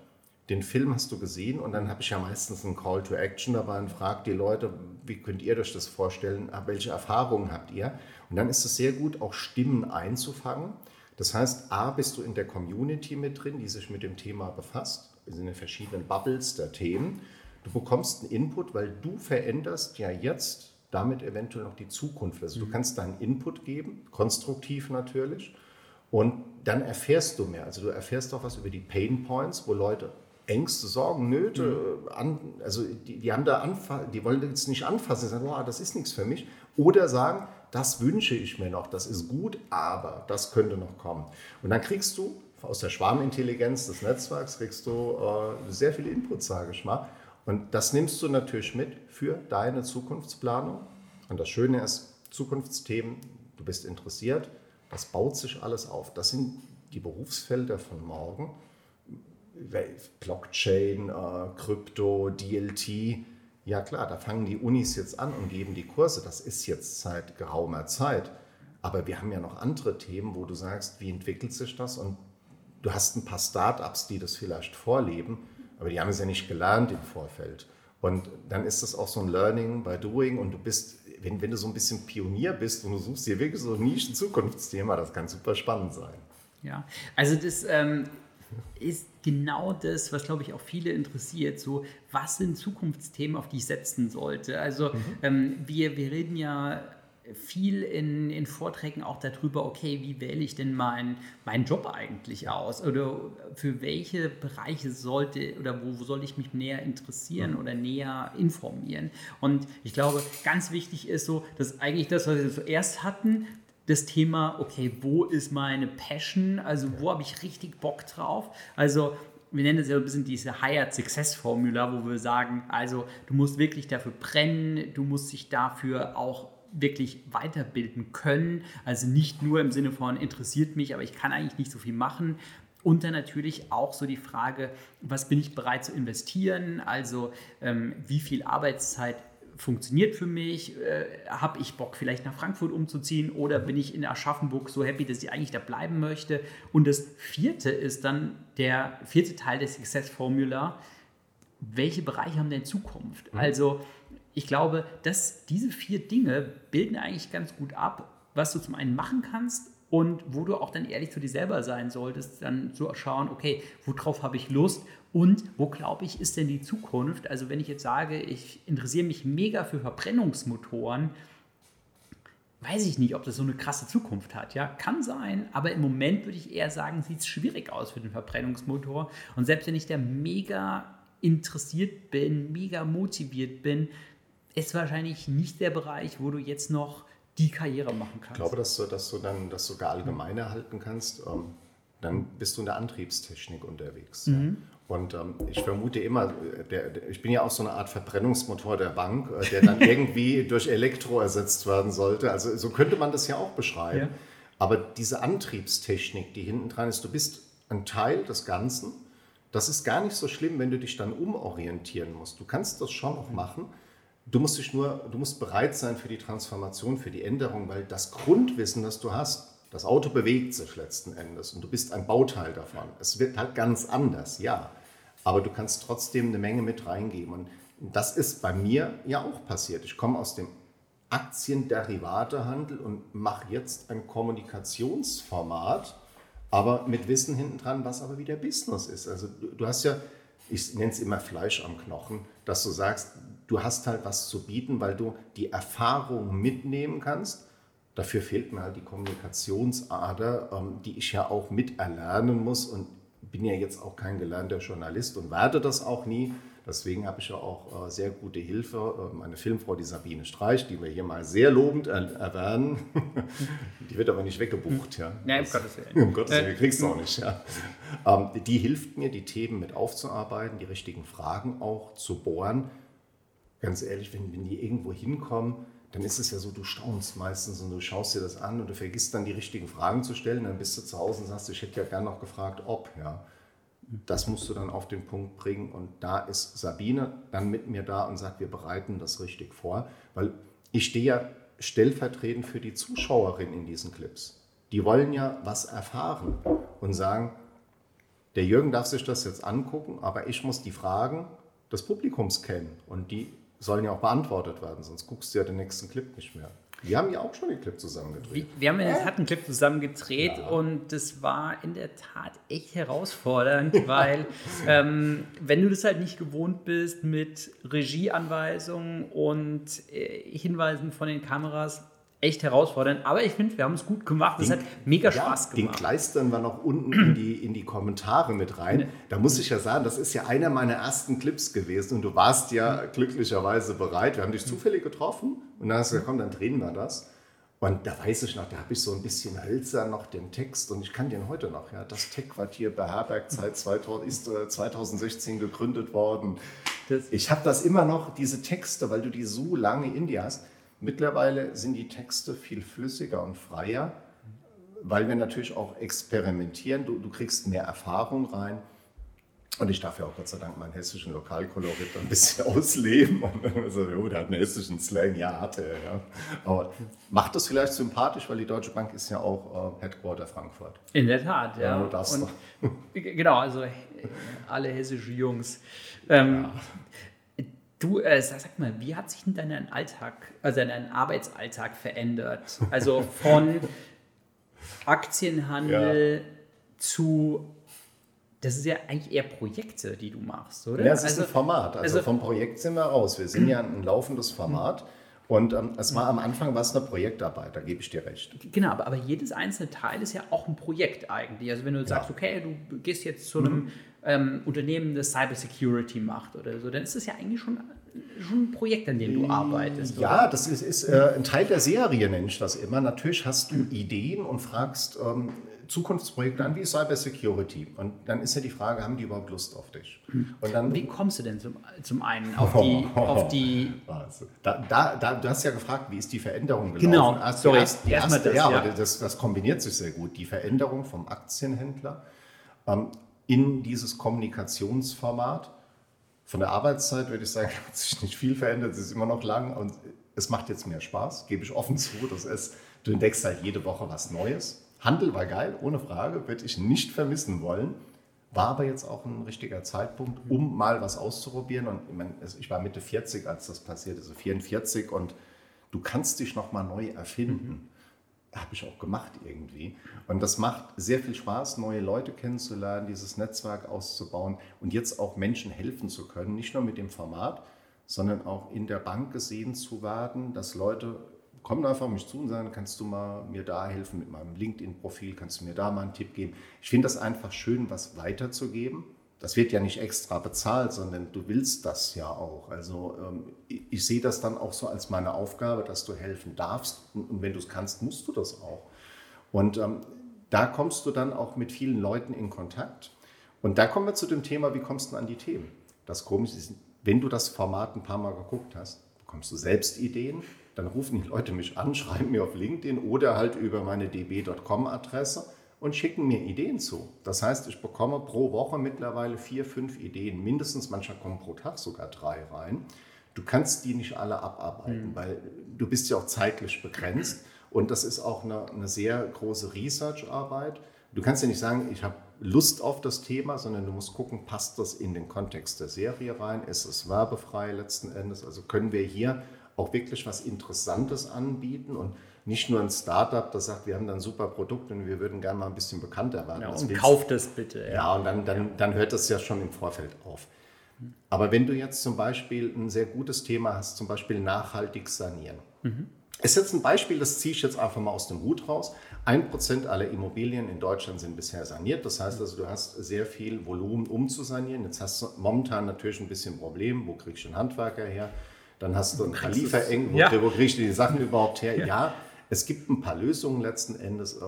den Film hast du gesehen und dann habe ich ja meistens einen Call to Action dabei und frage die Leute, wie könnt ihr euch das vorstellen, welche Erfahrungen habt ihr? Und dann ist es sehr gut, auch Stimmen einzufangen. Das heißt, A, bist du in der Community mit drin, die sich mit dem Thema befasst, in den verschiedenen Bubbles der Themen. Du bekommst einen Input, weil du veränderst ja jetzt damit eventuell noch die Zukunft. Also du kannst deinen Input geben, konstruktiv natürlich. Und dann erfährst du mehr. Also du erfährst auch was über die Pain Points, wo Leute Ängste, Sorgen, Nöte, an, also die, die haben da anfa die wollen jetzt nicht anfassen, die sagen, wow, das ist nichts für mich. Oder sagen, das wünsche ich mir noch, das ist gut, aber das könnte noch kommen. Und dann kriegst du aus der Schwarmintelligenz des Netzwerks kriegst du äh, sehr viele Inputs, sage ich mal. Und das nimmst du natürlich mit für deine Zukunftsplanung. Und das Schöne ist, Zukunftsthemen, du bist interessiert, das baut sich alles auf. Das sind die Berufsfelder von morgen. Blockchain, äh, Krypto, DLT. Ja klar, da fangen die Unis jetzt an und geben die Kurse. Das ist jetzt seit geraumer Zeit. Aber wir haben ja noch andere Themen, wo du sagst, wie entwickelt sich das? Und du hast ein paar Startups, die das vielleicht vorleben, aber die haben es ja nicht gelernt im Vorfeld. Und dann ist es auch so ein Learning by Doing und du bist, wenn, wenn du so ein bisschen Pionier bist und du suchst dir wirklich so ein Nischen-Zukunftsthema, das kann super spannend sein. Ja, also das ähm, ist genau das, was, glaube ich, auch viele interessiert. So, was sind Zukunftsthemen, auf die ich setzen sollte? Also ähm, wir, wir reden ja viel in, in Vorträgen auch darüber, okay, wie wähle ich denn meinen meinen Job eigentlich aus? Oder für welche Bereiche sollte oder wo, wo soll ich mich näher interessieren oder näher informieren? Und ich glaube, ganz wichtig ist so, dass eigentlich das, was wir zuerst hatten, das Thema, okay, wo ist meine Passion? Also wo habe ich richtig Bock drauf? Also wir nennen das ja ein bisschen diese Hired Success Formula, wo wir sagen, also du musst wirklich dafür brennen, du musst dich dafür auch wirklich weiterbilden können. Also nicht nur im Sinne von interessiert mich, aber ich kann eigentlich nicht so viel machen. Und dann natürlich auch so die Frage, was bin ich bereit zu investieren? Also ähm, wie viel Arbeitszeit funktioniert für mich? Äh, Habe ich Bock, vielleicht nach Frankfurt umzuziehen oder bin ich in Aschaffenburg so happy, dass ich eigentlich da bleiben möchte? Und das vierte ist dann der vierte Teil der Success Formula. Welche Bereiche haben denn Zukunft? Also ich glaube, dass diese vier Dinge bilden eigentlich ganz gut ab, was du zum einen machen kannst und wo du auch dann ehrlich zu dir selber sein solltest, dann zu schauen, okay, worauf habe ich Lust und wo glaube ich, ist denn die Zukunft? Also wenn ich jetzt sage, ich interessiere mich mega für Verbrennungsmotoren, weiß ich nicht, ob das so eine krasse Zukunft hat. Ja, kann sein, aber im Moment würde ich eher sagen, sieht es schwierig aus für den Verbrennungsmotor. Und selbst wenn ich da mega interessiert bin, mega motiviert bin, ist wahrscheinlich nicht der Bereich, wo du jetzt noch die Karriere machen kannst. Ich glaube, dass du, dass du dann das sogar allgemeiner halten kannst. Ähm, dann bist du in der Antriebstechnik unterwegs. Mhm. Und ähm, ich vermute immer, der, der, ich bin ja auch so eine Art Verbrennungsmotor der Bank, äh, der dann *laughs* irgendwie durch Elektro ersetzt werden sollte. Also so könnte man das ja auch beschreiben. Ja. Aber diese Antriebstechnik, die hinten dran ist, du bist ein Teil des Ganzen. Das ist gar nicht so schlimm, wenn du dich dann umorientieren musst. Du kannst das schon noch machen. Du musst dich nur, du musst bereit sein für die Transformation, für die Änderung, weil das Grundwissen, das du hast, das Auto bewegt sich letzten Endes und du bist ein Bauteil davon. Es wird halt ganz anders, ja aber du kannst trotzdem eine Menge mit reingeben. Und das ist bei mir ja auch passiert. Ich komme aus dem Aktienderivatehandel und mache jetzt ein Kommunikationsformat, aber mit Wissen hinten dran, was aber wieder Business ist. Also du, du hast ja, ich nenne es immer Fleisch am Knochen, dass du sagst, du hast halt was zu bieten, weil du die Erfahrung mitnehmen kannst. Dafür fehlt mir halt die Kommunikationsader, ähm, die ich ja auch miterlernen muss und bin ja jetzt auch kein gelernter Journalist und werde das auch nie. Deswegen habe ich ja auch äh, sehr gute Hilfe. Äh, meine Filmfrau, die Sabine Streich, die wir hier mal sehr lobend erwähnen. *laughs* die wird aber nicht weggebucht. Ja, ja um Gottes Willen. Um Gottes Willen, kriegst du auch nicht. Ja. Ähm, die hilft mir, die Themen mit aufzuarbeiten, die richtigen Fragen auch zu bohren. Ganz ehrlich, wenn, wenn die irgendwo hinkommen, dann ist es ja so, du staunst meistens und du schaust dir das an und du vergisst dann die richtigen Fragen zu stellen. Dann bist du zu Hause und sagst, ich hätte ja gern noch gefragt, ob. Ja. Das musst du dann auf den Punkt bringen. Und da ist Sabine dann mit mir da und sagt, wir bereiten das richtig vor. Weil ich stehe ja stellvertretend für die Zuschauerin in diesen Clips. Die wollen ja was erfahren und sagen, der Jürgen darf sich das jetzt angucken, aber ich muss die Fragen des Publikums kennen. Und die sollen ja auch beantwortet werden, sonst guckst du ja den nächsten Clip nicht mehr. Wir haben ja auch schon den Clip zusammen gedreht. Wir, wir haben ja äh? einen Clip zusammen gedreht ja. und das war in der Tat echt herausfordernd, *laughs* weil ähm, wenn du das halt nicht gewohnt bist mit Regieanweisungen und äh, Hinweisen von den Kameras, echt herausfordernd. Aber ich finde, wir haben es gut gemacht. Es hat mega ja, Spaß gemacht. Den kleistern wir noch unten in die, in die Kommentare mit rein. Da muss ich ja sagen, das ist ja einer meiner ersten Clips gewesen und du warst ja glücklicherweise bereit. Wir haben dich zufällig getroffen und dann hast du gesagt, komm, dann drehen wir das. Und da weiß ich noch, da habe ich so ein bisschen hölzer noch den Text und ich kann den heute noch. Ja, das Tech-Quartier beherbergt seit 2000, *laughs* ist äh, 2016 gegründet worden. Ich habe das immer noch, diese Texte, weil du die so lange in dir hast. Mittlerweile sind die Texte viel flüssiger und freier, weil wir natürlich auch experimentieren. Du, du kriegst mehr Erfahrung rein. Und ich darf ja auch Gott sei Dank meinen hessischen Lokalkolorit ein bisschen *laughs* ausleben. Und dann so, oh, der hat einen hessischen Slang. Ja, hatte er. Ja. Aber macht das vielleicht sympathisch, weil die Deutsche Bank ist ja auch äh, Headquarter Frankfurt. In der Tat, ja. ja und, *laughs* genau, also alle hessische Jungs. Ähm, ja. Du, äh, sag mal, wie hat sich denn dein Alltag, also dein Arbeitsalltag verändert? Also von *laughs* Aktienhandel ja. zu, das ist ja eigentlich eher Projekte, die du machst, oder? Ja, es also, ist ein Format. Also, also, vom Projekt sind wir raus. Wir sind ja ein laufendes Format. Und ähm, es war am Anfang was eine Projektarbeit, da gebe ich dir recht. Genau, aber, aber jedes einzelne Teil ist ja auch ein Projekt eigentlich. Also wenn du sagst, okay, du gehst jetzt zu einem mhm ähm, Unternehmen, das Cybersecurity macht oder so, dann ist das ja eigentlich schon, schon ein Projekt, an dem du arbeitest. Ja, oder? das ist, ist äh, ein Teil der Serie, nenne ich das immer. Natürlich hast du Ideen und fragst ähm, Zukunftsprojekte an wie Cybersecurity. Und dann ist ja die Frage, haben die überhaupt Lust auf dich? Und dann, wie kommst du denn zum, zum einen auf die... *laughs* auf die da, da, da, du hast ja gefragt, wie ist die Veränderung gelaufen? Genau, erst, sorry, erst, erst, das, ja, ja. Das, das kombiniert sich sehr gut. Die Veränderung vom Aktienhändler ähm, in dieses Kommunikationsformat. Von der Arbeitszeit würde ich sagen, *laughs* hat sich nicht viel verändert. Es ist immer noch lang und es macht jetzt mehr Spaß, gebe ich offen zu. Das ist, du entdeckst halt jede Woche was Neues. Handel war geil, ohne Frage, würde ich nicht vermissen wollen. War aber jetzt auch ein richtiger Zeitpunkt, um mal was auszuprobieren. Und ich, meine, ich war Mitte 40, als das passiert ist, also 44 und du kannst dich nochmal neu erfinden. Mhm habe ich auch gemacht irgendwie. Und das macht sehr viel Spaß, neue Leute kennenzulernen, dieses Netzwerk auszubauen und jetzt auch Menschen helfen zu können, nicht nur mit dem Format, sondern auch in der Bank gesehen zu werden, dass Leute kommen einfach auf mich zu und sagen, kannst du mal mir da helfen mit meinem LinkedIn-Profil, kannst du mir da mal einen Tipp geben. Ich finde das einfach schön, was weiterzugeben. Das wird ja nicht extra bezahlt, sondern du willst das ja auch. Also ähm, ich, sehe das dann auch so als meine Aufgabe, dass du helfen darfst. Und, und wenn du es kannst, musst du das auch. Und ähm, da kommst du dann auch mit vielen Leuten in Kontakt. Und da kommen wir zu dem Thema, wie kommst du an die Themen? Das Komische ist, wenn du das Format ein paar Mal geguckt hast, bekommst du selbst Ideen, dann rufen die Leute mich an, *laughs* schreiben mir auf LinkedIn oder halt über meine db.com-Adresse und schicken mir Ideen zu. Das heißt, ich bekomme pro Woche mittlerweile vier, fünf Ideen, mindestens, manchmal kommen pro Tag sogar drei rein. Du kannst die nicht alle abarbeiten, mhm. weil du bist ja auch zeitlich begrenzt und das ist auch eine, eine sehr große Research-Arbeit. Du kannst ja nicht sagen, ich habe Lust auf das Thema, sondern du musst gucken, passt das in den Kontext der Serie rein? Ist es werbefrei letzten Endes? Also können wir hier auch wirklich was Interessantes anbieten und nicht nur ein Startup, das sagt, wir haben dann ein super Produkt und wir würden gerne mal ein bisschen bekannter werden. Ja, und kauft es bitte. Ja, ja und dann, dann, dann hört das ja schon im Vorfeld auf. Aber wenn du jetzt zum Beispiel ein sehr gutes Thema hast, zum Beispiel nachhaltig sanieren. Mhm. Ist jetzt ein Beispiel, das ziehe ich jetzt einfach mal aus dem Hut raus. Ein Prozent aller Immobilien in Deutschland sind bisher saniert. Das heißt also, du hast sehr viel Volumen, um zu sanieren. Jetzt hast du momentan natürlich ein bisschen Problem. Wo kriegst du einen Handwerker her? Dann hast du einen Liefereng, wo, ja. wo kriegst du die Sachen überhaupt her? Ja. ja. Es gibt ein paar Lösungen letzten Endes. Äh,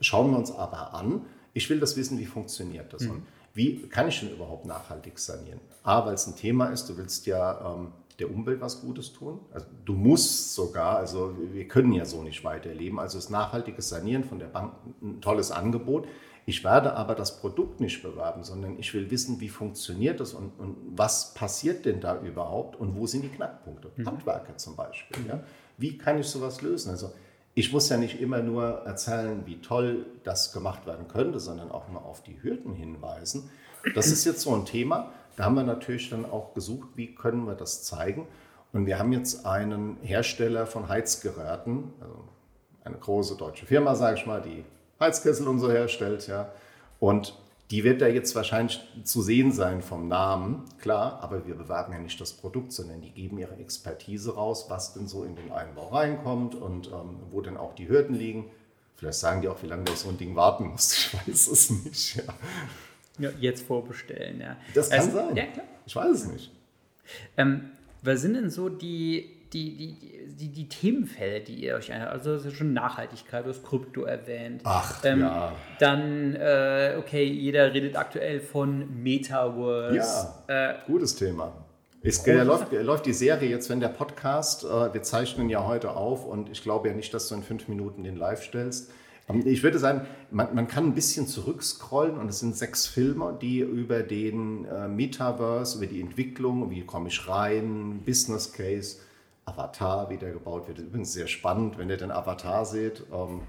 schauen wir uns aber an. Ich will das wissen, wie funktioniert das mhm. und wie kann ich denn überhaupt nachhaltig sanieren? A, weil es ein Thema ist, du willst ja ähm, der Umwelt was Gutes tun. Also du musst sogar, also wir können ja so nicht weiterleben. Also ist nachhaltiges Sanieren von der Bank ein tolles Angebot. Ich werde aber das Produkt nicht bewerben, sondern ich will wissen, wie funktioniert das und, und was passiert denn da überhaupt und wo sind die Knackpunkte? Mhm. Handwerker zum Beispiel. Mhm. Ja? Wie kann ich sowas lösen? Also ich muss ja nicht immer nur erzählen, wie toll das gemacht werden könnte, sondern auch mal auf die Hürden hinweisen. Das ist jetzt so ein Thema. Da haben wir natürlich dann auch gesucht, wie können wir das zeigen. Und wir haben jetzt einen Hersteller von Heizgeräten, also eine große deutsche Firma, sage ich mal, die Heizkessel und so herstellt, ja. Und die wird da jetzt wahrscheinlich zu sehen sein vom Namen, klar, aber wir bewerben ja nicht das Produkt, sondern die geben ihre Expertise raus, was denn so in den Einbau reinkommt und ähm, wo denn auch die Hürden liegen. Vielleicht sagen die auch, wie lange du so ein Ding warten musst. *laughs* Ich weiß es nicht. Ja. Ja, jetzt vorbestellen, ja. Das kann ähm, sein. Ja, klar. Ich weiß es nicht. Ähm, was sind denn so die, die, die, die, die Themenfelder, die ihr euch Also das ist schon Nachhaltigkeit, du hast Krypto erwähnt. Ach, ähm, ja. Dann, äh, okay, jeder redet aktuell von Metaverse. Ja, äh, gutes Thema. Es oh, läuft, läuft, die Serie jetzt, wenn der Podcast, äh, wir zeichnen ja heute auf und ich glaube ja nicht, dass du in fünf Minuten den live stellst. Ich würde sagen, man, man, kann ein bisschen zurückscrollen und es sind sechs Filme, die über den äh, Metaverse, über die Entwicklung, wie komme ich rein, Business Case, Avatar, wie der gebaut wird. Übrigens sehr spannend, wenn ihr den Avatar seht. Ähm,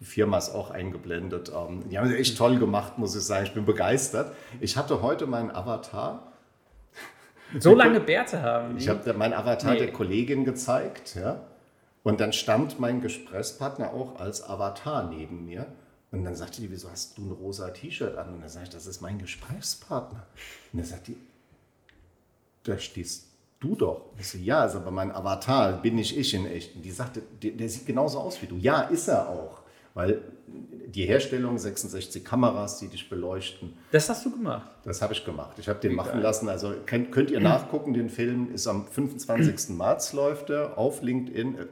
die Firma ist auch eingeblendet. Ähm, die haben es echt toll gemacht, muss ich sagen. Ich bin begeistert. Ich hatte heute meinen Avatar. So lange Bärte haben. Ich habe meinen Avatar nee. der Kollegin gezeigt. Ja. Und dann stand mein Gesprächspartner auch als Avatar neben mir. Und dann sagte die, wieso hast du ein rosa T-Shirt an? Und dann sage ich, das ist mein Gesprächspartner. Und dann sagt die, da stehst du doch. Ich so, ja, ist aber mein Avatar, bin nicht ich in echt. Und die sagte, der, der sieht genauso aus wie du. Ja, ist er auch. Weil die Herstellung, 66 Kameras, die dich beleuchten. Das hast du gemacht? Das habe ich gemacht. Ich habe den machen lassen. Also könnt, könnt ihr nachgucken, den Film ist am 25. März läuft er auf LinkedIn. Äh,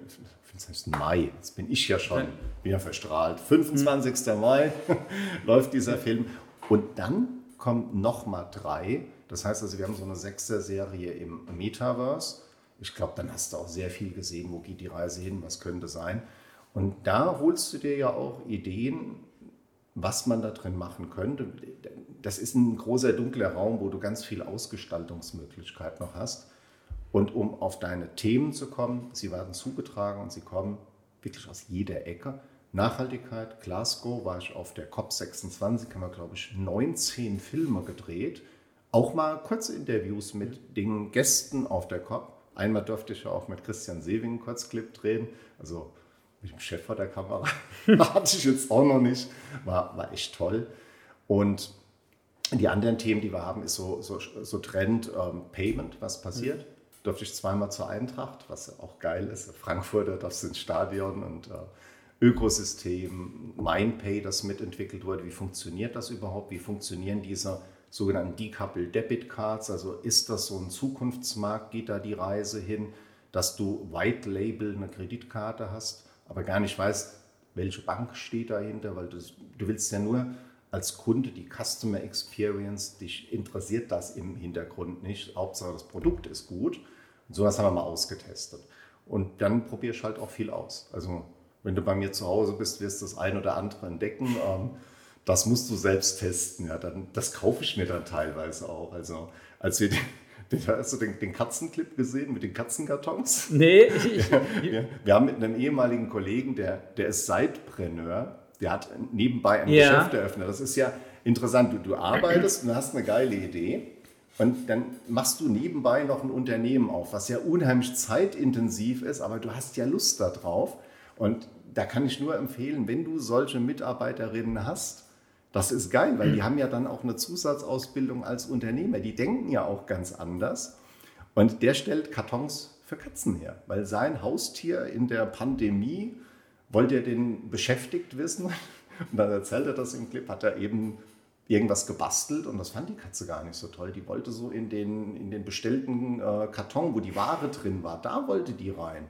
25. Mai, jetzt bin ich ja schon, bin ja verstrahlt. 25. Mhm. Mai *laughs* läuft dieser Film. Und dann kommen nochmal drei. Das heißt also, wir haben so eine Sechser-Serie im Metaverse. Ich glaube, dann hast du auch sehr viel gesehen, wo geht die Reise hin, was könnte sein. Und da holst du dir ja auch Ideen, was man da drin machen könnte. Das ist ein großer dunkler Raum, wo du ganz viel Ausgestaltungsmöglichkeit noch hast. Und um auf deine Themen zu kommen, sie werden zugetragen und sie kommen wirklich aus jeder Ecke. Nachhaltigkeit, Glasgow war ich auf der COP26, haben wir, glaube ich, 19 Filme gedreht. Auch mal kurze Interviews mit den Gästen auf der COP. Einmal durfte ich ja auch mit Christian Sewing kurz Clip drehen. Also mit dem Chef vor der Kamera. *laughs* Hatte ich jetzt auch noch nicht. War, war echt toll. Und die anderen Themen, die wir haben, ist so, so, so Trend ähm, Payment, was passiert. Mhm. Durfte ich zweimal zur Eintracht, was auch geil ist. Frankfurter, das ins Stadion und äh, Ökosystem, MindPay, das mitentwickelt wurde. Wie funktioniert das überhaupt? Wie funktionieren diese sogenannten Decoupled Debit Cards. Also ist das so ein Zukunftsmarkt? Geht da die Reise hin, dass du White Label eine Kreditkarte hast, aber gar nicht weißt, welche Bank steht dahinter, weil du, du willst ja nur als Kunde die Customer Experience, dich interessiert das im Hintergrund nicht. Hauptsache das Produkt ist gut. Und sowas haben wir mal ausgetestet. Und dann probiere ich halt auch viel aus. Also wenn du bei mir zu Hause bist, wirst du das ein oder andere entdecken. Das musst du selbst testen. Ja, dann, das kaufe ich mir dann teilweise auch. Also als wir den, *laughs* den, hast du den, den Katzenclip gesehen mit den Katzenkartons? Nee. Ich, *laughs* wir, wir, haben mit einem ehemaligen Kollegen, der, der ist Seitpreneur, der hat nebenbei ein ja. Geschäft eröffnet. Das ist ja interessant. Du, du arbeitest und hast eine geile Idee. Und dann machst du nebenbei noch ein Unternehmen auf, was ja unheimlich zeitintensiv ist, aber du hast ja Lust darauf. Und da kann ich nur empfehlen, wenn du solche Mitarbeiterinnen hast, das ist geil, weil die haben ja dann auch eine Zusatzausbildung als Unternehmer. Die denken ja auch ganz anders. Und der stellt Kartons für Katzen her, weil sein Haustier in der Pandemie wollte er den beschäftigt wissen. *laughs* Und dann erzählt er das im Clip, hat er eben irgendwas gebastelt und das fand die Katze gar nicht so toll. Die wollte so in den, in den bestellten äh, Karton, wo die Ware drin war, da wollte die rein.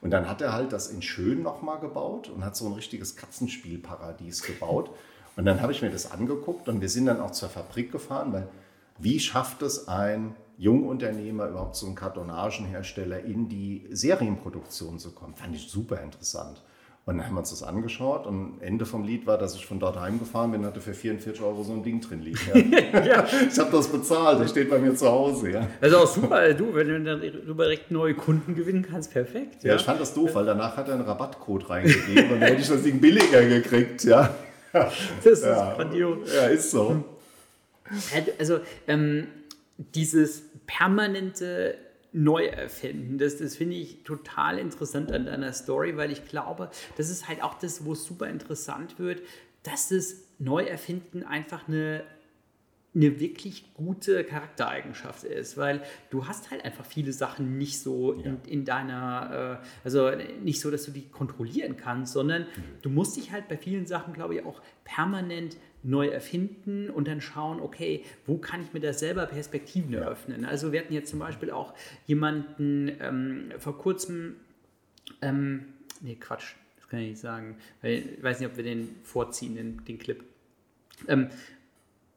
Und dann hat er halt das in Schön nochmal gebaut und hat so ein richtiges Katzenspielparadies gebaut. Und dann habe ich mir das angeguckt und wir sind dann auch zur Fabrik gefahren, weil wie schafft es ein Jungunternehmer, überhaupt so ein Kartonagenhersteller in die Serienproduktion zu kommen? Fand ich super interessant. Und dann haben wir uns das angeschaut und Ende vom Lied war, dass ich von dort heimgefahren bin und hatte für 44 Euro so ein Ding drin liegen. Ja. *laughs* ja. Ich habe das bezahlt, das steht bei mir zu Hause. Ja. Also auch super, du, wenn du dann direkt neue Kunden gewinnen kannst, perfekt. Ja, ja ich fand das doof, weil danach hat er einen Rabattcode reingegeben und dann hätte ich das Ding billiger gekriegt. Ja. *laughs* Das ist ja. grandios. Ja, ist so. Also ähm, dieses permanente neu erfinden. Das, das finde ich total interessant an deiner Story, weil ich glaube, das ist halt auch das, wo es super interessant wird, dass das Neuerfinden einfach eine eine wirklich gute Charaktereigenschaft ist, weil du hast halt einfach viele Sachen nicht so ja. in, in, deiner, äh, also nicht so, dass du die kontrollieren kannst, sondern mhm. du musst dich halt bei vielen Sachen, glaube ich, auch permanent neu erfinden und dann schauen, okay, wo kann ich mir da selber Perspektiven eröffnen? Also wir hatten jetzt zum Beispiel auch jemanden ähm, vor kurzem, ähm, nee, Quatsch, das kann ich nicht sagen, weil ich weiß nicht, ob wir den vorziehen, den, den Clip. Ähm,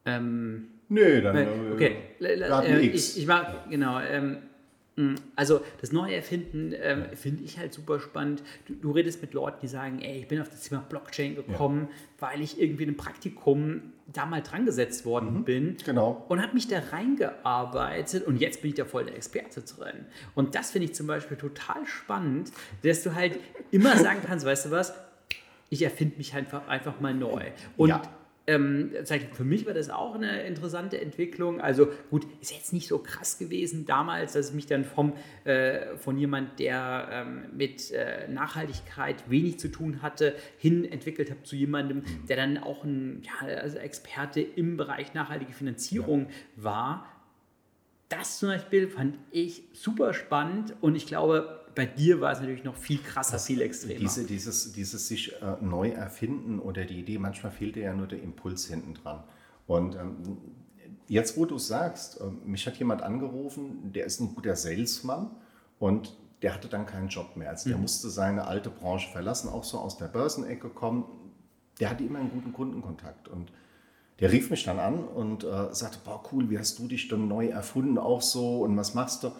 ähm, nee, dann. Okay, äh, ich, ich war, genau. Ähm, Mm, also das Neuerfinden ähm, finde ich halt super spannend. Du, du, redest mit Leuten, die sagen, ey, ich bin auf das Thema Blockchain gekommen, ja. weil ich irgendwie in einem Praktikum da mal dran gesetzt worden mhm, bin. Genau. Und habe mich da reingearbeitet und jetzt bin ich da voll der Experte drin. Und das finde ich zum Beispiel total spannend, dass du halt immer sagen kannst, weißt du was, ich erfinde mich einfach, einfach mal neu. Und ja ähm, für mich war das auch eine interessante Entwicklung. Also gut, ist jetzt nicht so krass gewesen damals, dass ich mich dann vom, äh, von jemand, der ähm, mit äh, Nachhaltigkeit wenig zu tun hatte, hin entwickelt habe zu jemandem, mhm. der dann auch ein ja, also Experte im Bereich nachhaltige Finanzierung ja. war. Das zum Beispiel fand ich super spannend und ich glaube, bei dir war es natürlich noch viel krasser, das, viel extremer. Diese, dieses, dieses sich äh, neu erfinden oder die Idee, manchmal fehlt dir ja nur der Impuls hinten dran. Und ähm, jetzt, wo du es sagst, äh, mich hat jemand angerufen, der ist ein guter Salesman und der hatte dann keinen Job mehr. Also der mhm. musste seine alte Branche verlassen, auch so aus der Börsenecke kommen. Der hatte immer einen guten Kundenkontakt und der rief mich dann an und äh, sagte, boah cool, wie hast du dich dann neu erfunden auch so und was machst du?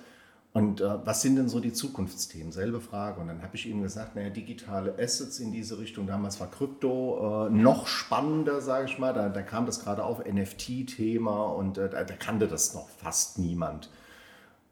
Und äh, was sind denn so die Zukunftsthemen? Selbe Frage. Und dann habe ich ihm gesagt, naja, digitale Assets in diese Richtung. Damals war Krypto äh, noch spannender, sage ich mal. Da, da, kam das gerade auf, NFT-Thema und äh, da, da, kannte das noch fast niemand.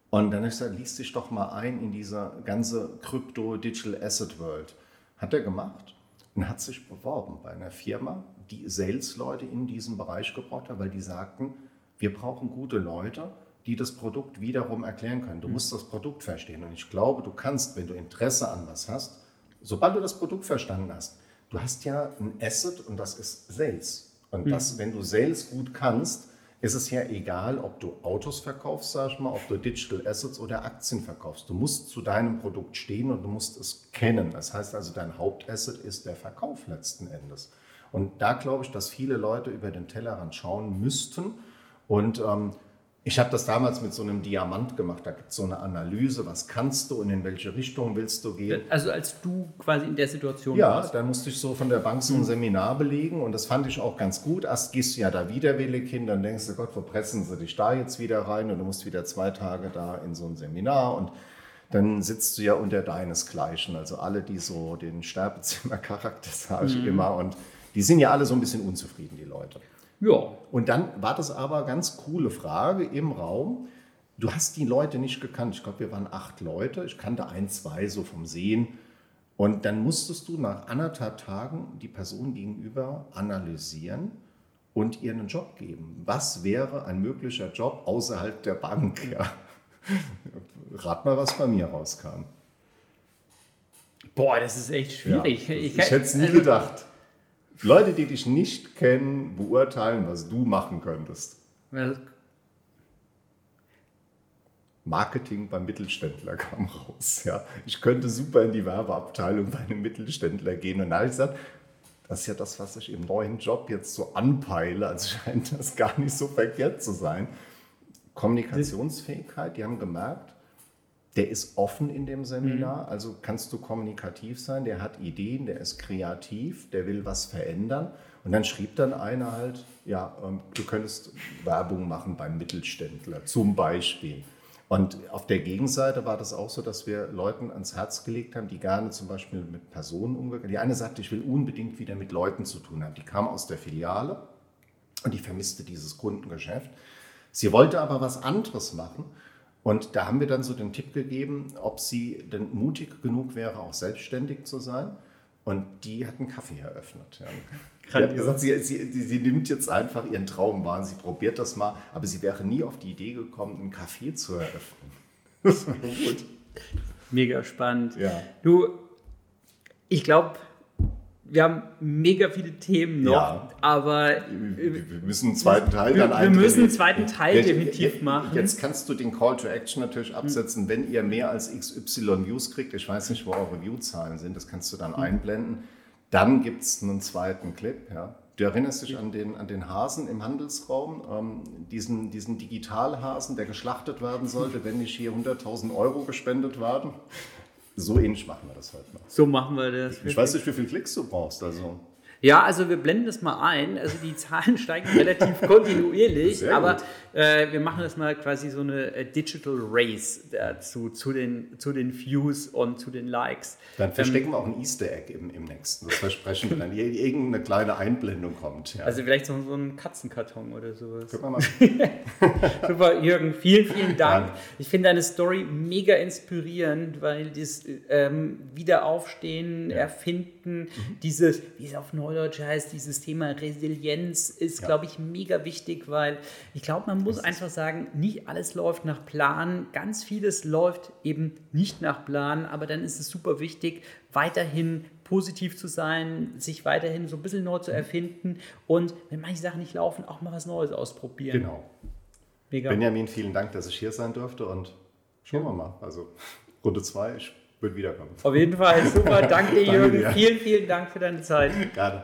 Und dann habe ich gesagt, liest dich doch mal ein in diese ganze Krypto-Digital Asset World. Hat er gemacht und hat sich beworben bei einer Firma, die Sales-Leute in diesem Bereich gebraucht hat, weil die sagten, wir brauchen gute Leute, die das Produkt wiederum erklären können. Du mhm. musst das Produkt verstehen. Und ich glaube, du kannst, wenn du Interesse an was hast, sobald du das Produkt verstanden hast, du hast ja ein Asset und das ist Sales. Und mhm. das, wenn du Sales gut kannst, ist es ja egal, ob du Autos verkaufst, sag ich mal, ob du Digital Assets oder Aktien verkaufst. Du musst zu deinem Produkt stehen und du musst es kennen. Das heißt also, dein Hauptasset ist der Verkauf letzten Endes. Und da glaube ich, dass viele Leute über den Tellerrand schauen müssten Und ähm, ich habe das damals mit so einem Diamant gemacht. Da gibt es so eine Analyse, was kannst du und in welche Richtung willst du gehen. Also als du quasi in der Situation ja, warst. Ja, da musste ich so von der Bank so ein Seminar belegen und das fand ich auch ganz gut. Erst gehst du ja da widerwillig hin, dann denkst du, Gott, wo pressen sie dich da jetzt wieder rein und du musst wieder zwei Tage da in so ein Seminar und dann sitzt du ja unter deinesgleichen. Also alle, die so den Sterbezimmercharakter sage ich mhm. immer und die sind ja alle so ein bisschen unzufrieden, die Leute. Ja. Und dann war das aber ganz coole Frage im Raum. Du hast die Leute nicht gekannt. Ich glaube, wir waren acht Leute. Ich kannte ein, zwei so vom Sehen. Und dann musstest du nach anderthalb Tagen die Person gegenüber analysieren und ihr einen Job geben. Was wäre ein möglicher Job außerhalb der Bank? Ja. *laughs* Rat mal, was bei mir rauskam. Boah, das ist echt schwierig. Ja, ich, ich hätte es nie also, gedacht. Leute, die dich nicht kennen, beurteilen, was du machen könntest. Marketing beim Mittelständler kam *laughs* raus. Ja. Ich könnte super in die Werbeabteilung bei einem Mittelständler gehen. Und da habe ich gesagt, das ist ja das, was ich im neuen Job jetzt so anpeile. Also scheint das gar nicht so verkehrt zu sein. Kommunikationsfähigkeit, die haben gemerkt, der ist offen in dem Seminar, mhm. also kannst du kommunikativ sein, der hat Ideen, der ist kreativ, der will was verändern. Und dann schrieb dann einer halt, ja, ähm, du könntest Werbung machen beim Mittelständler zum Beispiel. Und auf der Gegenseite war das auch so, dass wir Leuten ans Herz gelegt haben, die gerne zum Beispiel mit Personen umgehen. Die eine sagte, ich will unbedingt wieder mit Leuten zu tun haben. Die kam aus der Filiale und die vermisste dieses Kundengeschäft. Sie wollte aber was anderes machen und da haben wir dann so den Tipp gegeben, ob sie denn mutig genug wäre, auch selbstständig zu sein. Und die hat einen Kaffee eröffnet. Ja. *laughs* Sie hat gesagt, sie, sie, sie, nimmt jetzt einfach ihren Traum wahr, sie probiert das mal, aber sie wäre nie auf die Idee gekommen, einen Kaffee zu eröffnen. *laughs* Das war gut. Mega spannend. Ja. Du, ich glaube, wir haben mega viele Themen noch, ja. aber wir müssen einen zweiten Teil dann Wir müssen einen zweiten Teil definitiv machen. Jetzt kannst du den Call to Action natürlich absetzen, hm. wenn ihr mehr als XY Views kriegt. Ich weiß nicht, wo eure Viewzahlen sind, das kannst du dann hm. einblenden. Dann gibt es einen zweiten Clip. Ja. Du erinnerst dich an den, an den Hasen im Handelsraum, ähm, diesen, diesen Digitalhasen, der geschlachtet werden sollte, wenn nicht hier 100.000 Euro gespendet werden. So ähnlich machen wir das heute noch. So machen wir das. Ich weiß nicht, wie viele Klicks du brauchst. Also. Ja, also wir blenden das mal ein. Also die Zahlen *laughs* steigen relativ kontinuierlich, aber äh, wir machen das mal quasi so eine äh, Digital Race dazu, zu den, zu den Views und zu den Likes. Dann verstecken ähm, wir auch ein Easter Egg im, im nächsten. Das versprechen wir dann. Irgendeine kleine Einblendung kommt. Ja. Also vielleicht so, so ein Katzenkarton oder sowas. Guck mal. *laughs* Super, Jürgen, vielen, vielen Dank. Ja. Ich finde deine Story mega inspirierend, weil das ähm, Wiederaufstehen, ja. Erfinden, mhm. dieses, wie es auf Neudeutsch Neudeutsch heißt, dieses Thema Resilienz ist, ja. glaube ich, mega wichtig, weil ich glaube, man muss einfach sagen, nicht alles läuft nach Plan, ganz vieles läuft eben nicht nach Plan, aber dann ist es super wichtig, weiterhin positiv zu sein, sich weiterhin so ein bisschen neu zu mhm. erfinden und wenn manche Sachen nicht laufen, auch mal was Neues ausprobieren. Genau. Mega. Benjamin, vielen Dank, dass ich hier sein durfte und schauen wir mal. Also Runde 2, ich wird wiederkommen. Auf jeden Fall super. *laughs* Danke dir, Jürgen. Dir. Vielen, vielen Dank für deine Zeit. Gerne.